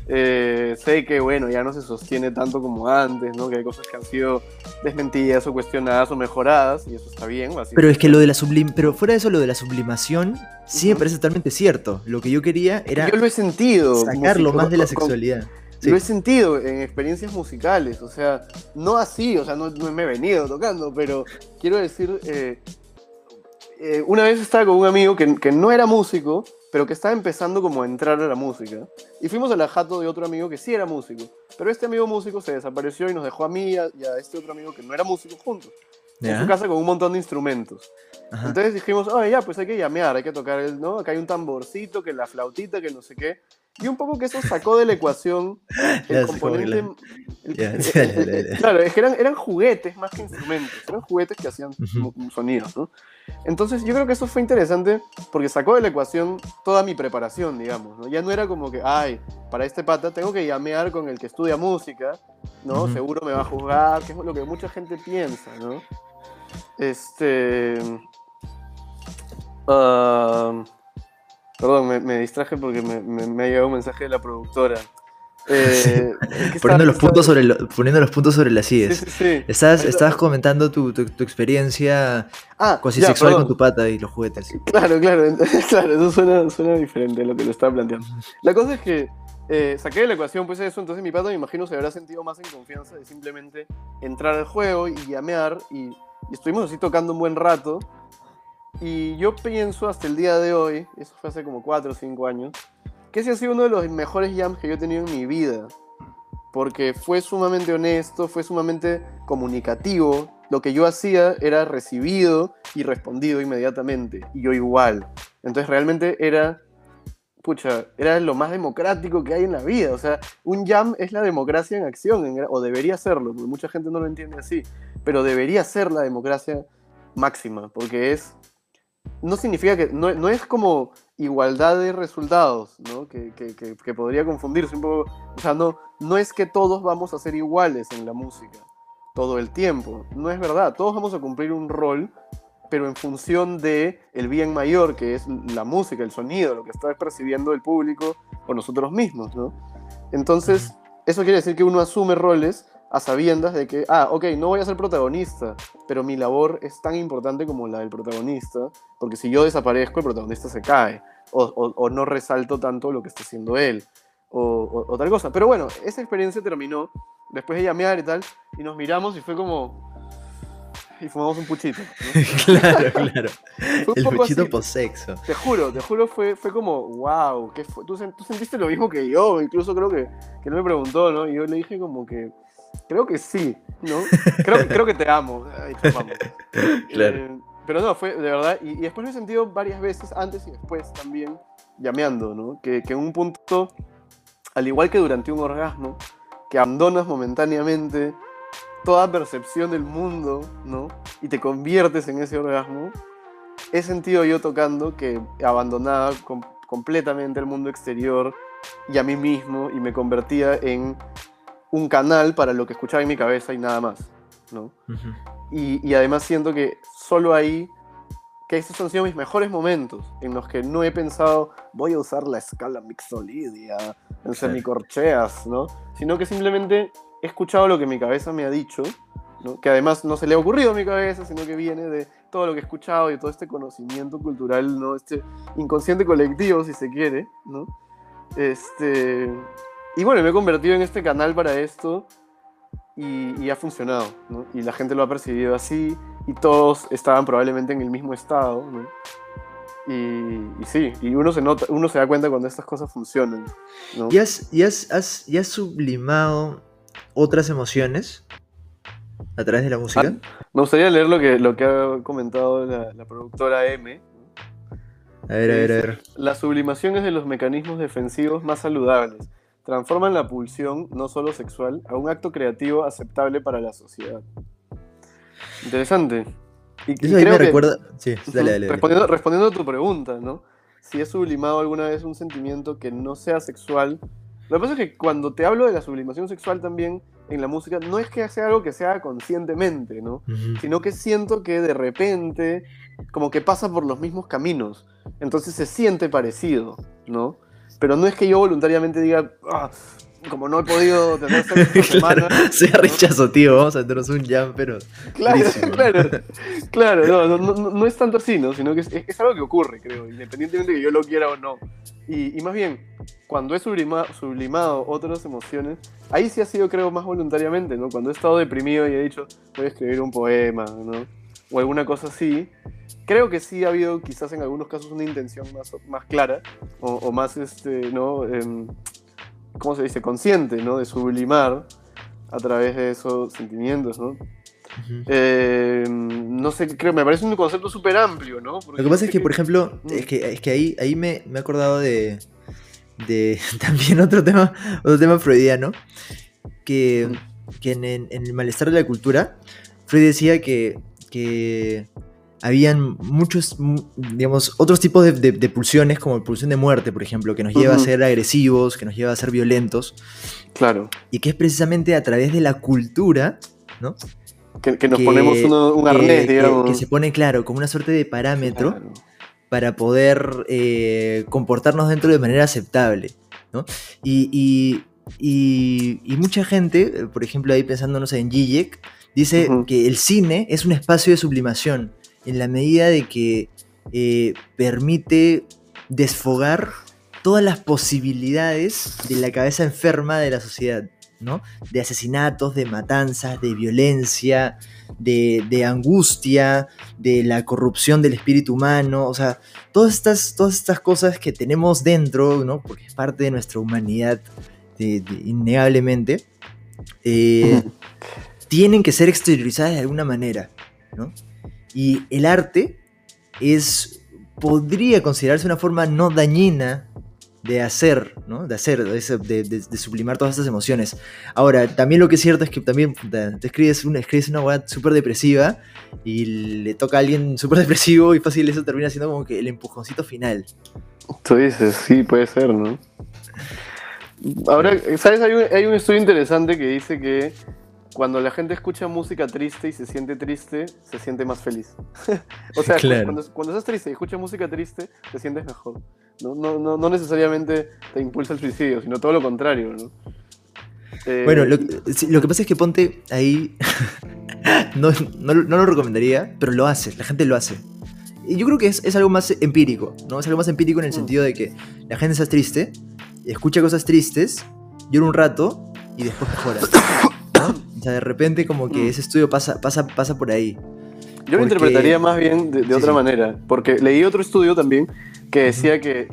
Eh, sé que, bueno, ya no se sostiene tanto como antes, ¿no? que hay cosas que han sido desmentidas o cuestionadas o mejoradas, y eso está bien. pero es que lo de la sublim pero fuera de eso, lo de la sublimación, sí me parece totalmente cierto. Lo que yo quería era. Yo lo he sentido. Sacarlo más de la sexualidad. Lo he sentido en experiencias musicales, o sea, no así, o sea, no, me he venido tocando, pero quiero decir, eh, eh, una vez estaba con un amigo que, no era músico, pero que estaba empezando como a entrar a la música, y fuimos a la jato de otro amigo que sí era músico, pero este amigo músico se desapareció y nos dejó a mí y a, este otro amigo que no era músico juntos. en su casa con un montón de instrumentos. Ajá. Entonces dijimos, oh, ya, pues hay que llamear, hay que tocar, el, ¿no? Acá hay un tamborcito, que la flautita, que no sé qué. Y un poco que eso sacó de la ecuación el componente... Claro, es que eran, eran juguetes más que instrumentos, eran juguetes que hacían Ujú. mo- sonidos, ¿no? Entonces yo creo que eso fue interesante porque sacó de la ecuación toda mi preparación, digamos, ¿no? Ya no era como que, ay, para este pata tengo que llamear con el que estudia música, ¿no? Ujú. Seguro me va a juzgar, que es lo que mucha gente piensa, ¿no? Este... ah, perdón, me, me distraje porque me, me- me ha llegado un mensaje de la productora. Eh, ¿en qué Poniendo los, puntos sobre lo- poniendo los puntos sobre las IES. sí, sí. Estabas, comentando tu, tu, tu experiencia Ah, cuasi sexual con tu pata y los juguetes. Claro, claro, claro, eso suena, suena diferente a lo que lo estaba planteando. La cosa es que eh, saqué de la ecuación pues eso, entonces mi pata me imagino se habrá sentido más en confianza de simplemente entrar al juego y llamear y, y estuvimos así tocando un buen rato y yo pienso hasta el día de hoy, eso fue hace como 4 o 5 años, que ese ha sido uno de los mejores jams que yo he tenido en mi vida. Porque fue sumamente honesto, fue sumamente comunicativo. Lo que yo hacía era recibido y respondido inmediatamente. Y yo igual. Entonces realmente era, pucha, era lo más democrático que hay en la vida. O sea, un jam es la democracia en acción, o debería serlo, porque mucha gente no lo entiende así. Pero debería ser la democracia máxima, porque es no significa que, no, no es como igualdad de resultados, ¿no? Que, que- que- podría confundirse un poco. O sea, no, no es que todos vamos a ser iguales en la música todo el tiempo. No es verdad, todos vamos a cumplir un rol, pero en función de el bien mayor, que es la música, el sonido, lo que está percibiendo el público o nosotros mismos, ¿no? Entonces, eso quiere decir que uno asume roles a sabiendas de que, ah, ok, no voy a ser protagonista, pero mi labor es tan importante como la del protagonista, porque si yo desaparezco, el protagonista se cae, o, o- o no resalto tanto lo que está haciendo él, o, o- tal cosa. Pero bueno, esa experiencia terminó después de llamear y tal, y nos miramos y fue como... Y fumamos un puchito. ¿no? claro, claro. El puchito así. post-sexo. Te juro, te juro, fue, fue como, wow, ¿qué fue? ¿Tú, tú sentiste lo mismo que yo, incluso creo que, que él me preguntó, ¿no? Y yo le dije como que, creo que sí, ¿no? Creo, creo que te amo. Ay. Claro. Eh, pero no, fue de verdad, y, y después me he sentido varias veces, antes y después también, llameando, ¿no? Que, que en un punto, al igual que durante un orgasmo, que abandonas momentáneamente toda percepción del mundo, ¿no? Y te conviertes en ese orgasmo, he sentido yo tocando que abandonaba com- completamente el mundo exterior y a mí mismo y me convertía en un canal para lo que escuchaba en mi cabeza y nada más, ¿no? Y, y además siento que solo ahí, que esos han sido mis mejores momentos, en los que no he pensado, voy a usar la escala mixolidia en semicorcheas, ¿no? Sino que simplemente he escuchado lo que mi cabeza me ha dicho, ¿no? Que además no se le ha ocurrido a mi cabeza, sino que viene de todo lo que he escuchado y de todo este conocimiento cultural, ¿no? Este inconsciente colectivo, si se quiere, ¿no? Este... Y bueno, me he convertido en este canal para esto y, y ha funcionado, ¿no? Y la gente lo ha percibido así y todos estaban probablemente en el mismo estado, ¿no? Y, y sí, y uno se, nota, uno se da cuenta cuando estas cosas funcionan, ¿no? ¿Y has, y has- has- y has sublimado otras emociones a través de la música? Me gustaría leer lo que, lo que ha comentado la, la productora M. A ver, a ver, a ver. La sublimación es de los mecanismos defensivos más saludables. Transforman la pulsión, no solo sexual, a un acto creativo aceptable para la sociedad. Interesante. Y, y Eso mí creo me que- recuerda. Sí, dale, dale. dale. Respondiendo, a tu pregunta, ¿no? Si he sublimado alguna vez un sentimiento que no sea sexual. Lo que pasa es que cuando te hablo de la sublimación sexual también en la música, no es que sea algo que se haga conscientemente, ¿no? Sino que siento que de repente, como que pasa por los mismos caminos. Entonces se siente parecido, ¿no? Pero no es que yo voluntariamente diga, "Ah, como no he podido tener sexo esta claro, semana. sea ¿no? rechazo, tío. Vamos a meternos un jam, pero. Claro, Durísimo. claro, claro, no, no, no, no es tanto así, ¿no? Sino que es, es algo que ocurre, creo, independientemente de que yo lo quiera o no. Y, y más bien, cuando he sublima- sublimado otras emociones, ahí sí ha sido, creo, más voluntariamente, ¿no? Cuando he estado deprimido y he dicho, voy a escribir un poema, ¿no? O alguna cosa así, creo que sí ha habido quizás en algunos casos una intención más, más clara, o, o más, este, ¿no? Em, ¿Cómo se dice? Consciente, ¿no? De sublimar a través de esos sentimientos, ¿no? Eh, no sé, creo, me parece un concepto súper amplio, ¿no? Lo que pasa es que, por ejemplo, mm. es que, es que ahí, ahí me, me he acordado de, de también otro tema, otro tema freudiano, que, mm. que en, en, el malestar de la cultura, Freud decía que, que habían muchos, digamos, otros tipos de, de, pulsiones, como pulsión de muerte, por ejemplo, que nos lleva a ser agresivos, que nos lleva a ser violentos. Claro. Y que es precisamente a través de la cultura, ¿no? Que, nos ponemos un arnés, digamos. Que, se pone, claro, como una suerte de parámetro para poder eh, comportarnos dentro de manera aceptable, ¿no? Y, y, mucha gente, por ejemplo, ahí pensándonos en Zizek, dice que el cine es un espacio de sublimación en la medida de que eh, permite desfogar todas las posibilidades de la cabeza enferma de la sociedad, ¿no? De asesinatos, de matanzas, de violencia, de, angustia, de la corrupción del espíritu humano, o sea, todas estas, todas estas cosas que tenemos dentro, ¿no? Porque es parte de nuestra humanidad, innegablemente, eh, tienen que ser exteriorizadas de alguna manera, ¿no? Y el arte es, podría considerarse una forma no dañina de hacer, ¿no? De hacer, de, sublimar todas estas emociones. Ahora, también lo que es cierto es que también te, escribes una, escribes una web súper depresiva y le toca a alguien súper depresivo y fácil eso termina siendo como que el empujoncito final. Tú dices, sí, puede ser, ¿no? Ahora, ¿sabes? Hay un estudio interesante que dice que cuando la gente escucha música triste y se siente triste, se siente más feliz. o sea, cuando, cuando, estás triste y escuchas música triste, te sientes mejor. ¿no? No, no, no necesariamente te impulsa el suicidio, sino todo lo contrario. ¿no? Eh, bueno, lo, lo, que pasa es que ponte ahí, no, no, lo recomendaría, pero lo hace, la gente lo hace. Y yo creo que es, es algo más empírico, ¿no? Es algo más empírico en el mm. sentido de que la gente está triste, escucha cosas tristes, llora un rato y después mejora. O sea, de repente como que mm. ese estudio pasa, pasa, pasa por ahí. Yo lo interpretaría más bien de, otra manera, porque leí otro estudio también que decía que,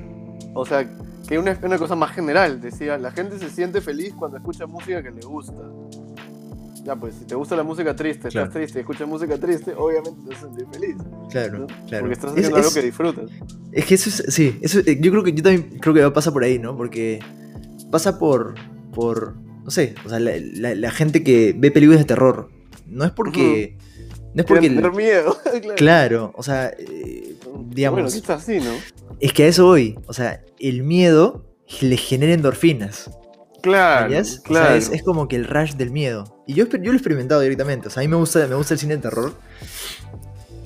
o sea, que una, una cosa más general, decía, la gente se siente feliz cuando escucha música que le gusta. Ya, pues, si te gusta la música triste, estás triste y escuchas música triste, obviamente te vas a sentir feliz. Claro, claro. Porque estás haciendo algo que disfrutas. Es que eso es, sí, eso, eh, yo creo que yo también creo que pasa por ahí, ¿no? Porque pasa por, por no sé, o sea, la, gente que ve películas de terror, no es porque... No es porque... Tener miedo, claro. o sea, eh, digamos... Bueno, está así, ¿no? Es que a eso voy, o sea, el miedo le genera endorfinas. Claro, claro. O sea, es, como que el rush del miedo. Y yo, yo lo he experimentado directamente, o sea, a mí me gusta, me gusta el cine de terror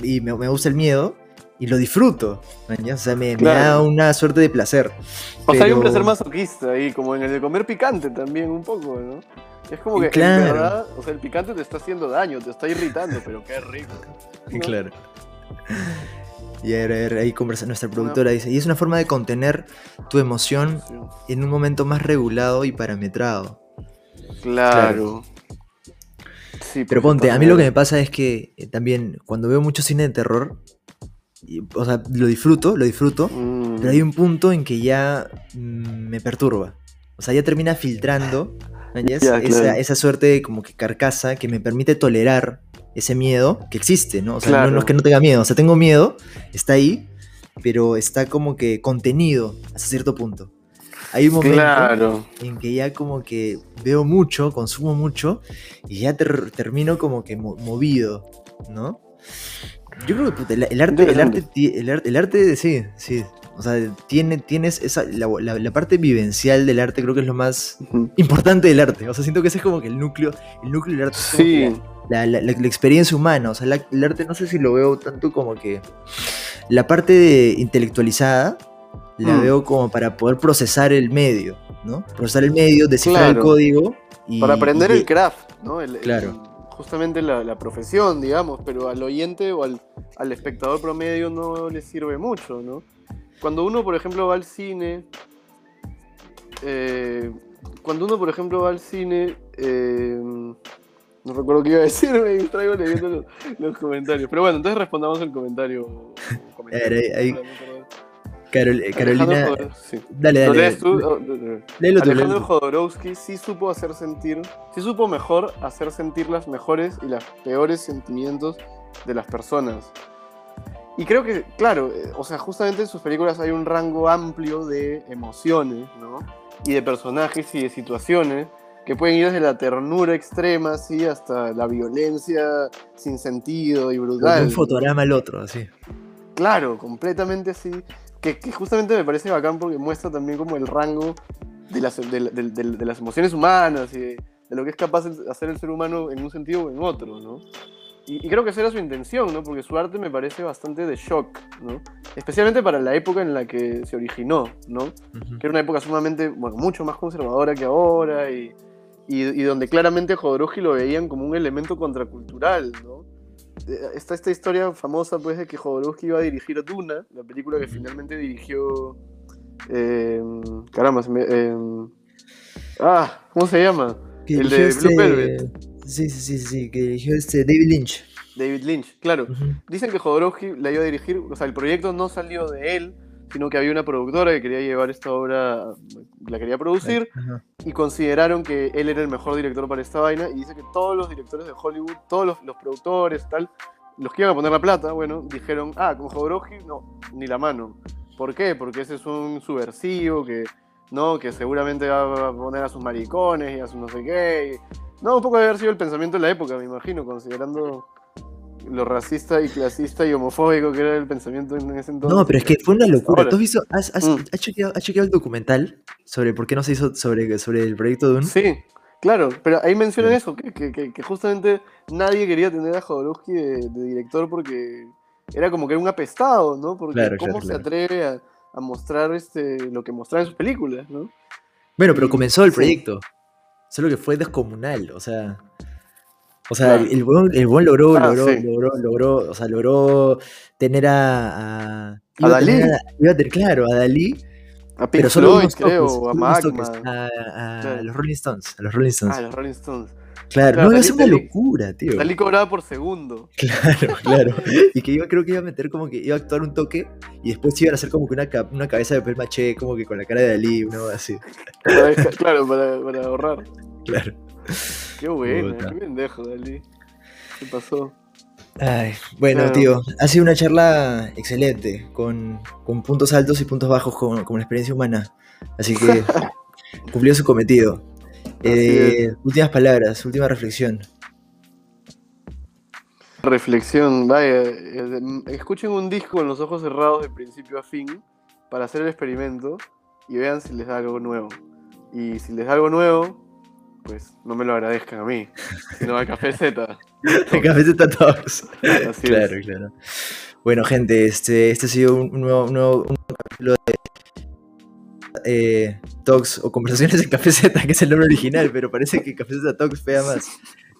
y me, me gusta el miedo, y lo disfruto. O sea, me, da una suerte de placer. O sea, hay un placer masoquista ahí, como en el de comer picante también, un poco, ¿no? Es como que, claro. en verdad, o sea, el picante te está haciendo daño, te está irritando, pero qué rico. Claro. Y ahí conversa nuestra productora, dice, y es una forma de contener tu emoción en un momento más regulado y parametrado. Claro. Sí, pero ponte, a mí lo que me pasa es que eh, también cuando veo mucho cine de terror, o sea, lo disfruto, lo disfruto, mm. pero hay un punto en que ya mm, me perturba. O sea, ya termina filtrando esa, suerte de como que carcasa que me permite tolerar ese miedo que existe, ¿no? O sea, no, es que no tenga miedo, o sea, tengo miedo, está ahí, pero está como que contenido hasta cierto punto. Hay un momento en que ya como que veo mucho, consumo mucho y ya termino como que movido, ¿no? Yo creo que el, arte, el, arte, el, arte, sí, sí. O sea, tiene, tienes esa, la, parte vivencial del arte creo que es lo más importante del arte. O sea, siento que ese es como que el núcleo, el núcleo del arte. Sí. La, experiencia humana. O sea, el arte no sé si lo veo tanto como que la parte intelectualizada la mm. veo como para poder procesar el medio, ¿no? Procesar el medio, descifrar el código. Y, para aprender el craft, ¿no? claro justamente la, profesión, digamos, pero al oyente o al, espectador promedio no le sirve mucho, ¿no? Cuando uno, por ejemplo, va al cine, eh, cuando uno, por ejemplo, va al cine, eh, no recuerdo qué iba a decir, me distraigo leyendo los, comentarios. Pero bueno, entonces respondamos el comentario. Carol- Carolina. Jodor- sí. Dale, ¿Lo dale. tú? Oh. Léelo tú, Alejandro tú. Jodorowsky sí supo hacer sentir, sí supo mejor hacer sentir las mejores y las peores sentimientos de las personas. Y creo que, claro, eh, o sea, justamente en sus películas hay un rango amplio de emociones, ¿no? Y de personajes y de situaciones que pueden ir desde la ternura extrema, así, hasta la violencia sin sentido y De brutal. un fotograma al otro, así. Claro, completamente así. Que, que justamente me parece bacán porque muestra también como el rango de las, de, de- de- las emociones humanas y de, lo que es capaz de hacer el ser humano en un sentido o en otro, ¿no? Y, y creo que esa era su intención, ¿no? Porque su arte me parece bastante de shock, ¿no? Especialmente para la época en la que se originó, ¿no? Ujú. que era una época sumamente, bueno, mucho más conservadora que ahora y, y, y donde claramente a Jodorowsky lo veían como un elemento contracultural, ¿no? Está esta historia famosa, pues, de que Jodorowsky iba a dirigir Duna, la película que finalmente dirigió... eh, caramba, se me- eh, ah, ¿cómo se llama? Que El de Blue Velvet. Sí, sí, sí, sí, que dirigió este David Lynch. David Lynch, claro. Dicen que Jodorowsky la iba a dirigir, o sea, el proyecto no salió de él, sino que había una productora que quería llevar esta obra, la quería producir, Ajá. y consideraron que él era el mejor director para esta vaina y dice que todos los directores de Hollywood, todos los, los productores, tal, los que iban a poner la plata, bueno, dijeron, ah, con Jodorowsky no, ni la mano. ¿Por qué? Porque ese es un subversivo que, no, que seguramente va a poner a sus maricones y a sus no sé qué. y- No, un poco debe haber sido el pensamiento de la época, me imagino, considerando lo racista y clasista y homofóbico que era el pensamiento en ese entonces. No, pero es que fue una locura. Ahora. ¿Tú has visto? ¿Has, has- Mm. has chequeado, has chequeado el documental sobre por qué no se hizo sobre, sobre el proyecto Dune? Sí, claro, pero ahí mencionan Sí. eso, que, que- que- que justamente nadie quería tener a Jodorowsky de, de director porque era como que era un apestado, ¿no? Porque Claro, cómo claro, se atreve a, a mostrar este, lo que mostraba en sus películas, ¿no? Bueno, pero comenzó el sí. proyecto. Solo que fue descomunal, o sea. O sea, Claro. el, buen, el buen logró, Ah, logró, sí. logró, logró, o sea, logró tener a. a, A Dalí. tener iba a tener, claro, a Dalí, A Pink pero solo Floyd, unos creo, a Magma, a, a Claro. los Rolling Stones, a los Rolling Stones. ah, los Rolling Stones. claro, claro, no, iba a Dalí- ser una locura, tío. Dalí cobraba por segundo. Claro, claro. Y que iba, creo que iba a meter como que iba a actuar un toque y después iban a hacer como que una, una cabeza de papel maché, como que con la cara de Dalí, ¿no? Así. Claro, para, para ahorrar. Claro. Qué bueno, Puta. qué pendejo, Dalí. ¿Qué pasó? Ay, bueno, Claro. tío, ha sido una charla excelente, con, con puntos altos y puntos bajos como, como la experiencia humana. Así que cumplió su cometido. Eh, últimas palabras, última reflexión. Reflexión, vaya, escuchen un disco con los ojos cerrados de principio a fin para hacer el experimento y vean si les da algo nuevo. Y si les da algo nuevo, pues no me lo agradezcan a mí, sino al Café Z. Café está todos. Así Claro, es. claro. Bueno, gente, este, este ha sido un nuevo, un nuevo, un nuevo capítulo de eh, Talks o Conversaciones en Café Z, que es el nombre original, pero parece que Café Z Talks pega más.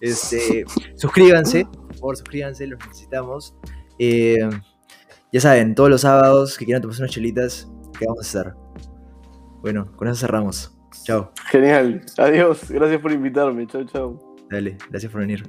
Este, suscríbanse, por favor, suscríbanse, los necesitamos. Eh, ya saben, todos los sábados que quieran tomarse unas chelitas, ¿qué vamos a hacer? Bueno, con eso cerramos. Chao. Genial. Adiós. Gracias por invitarme. Chao, chao. Dale, gracias por venir.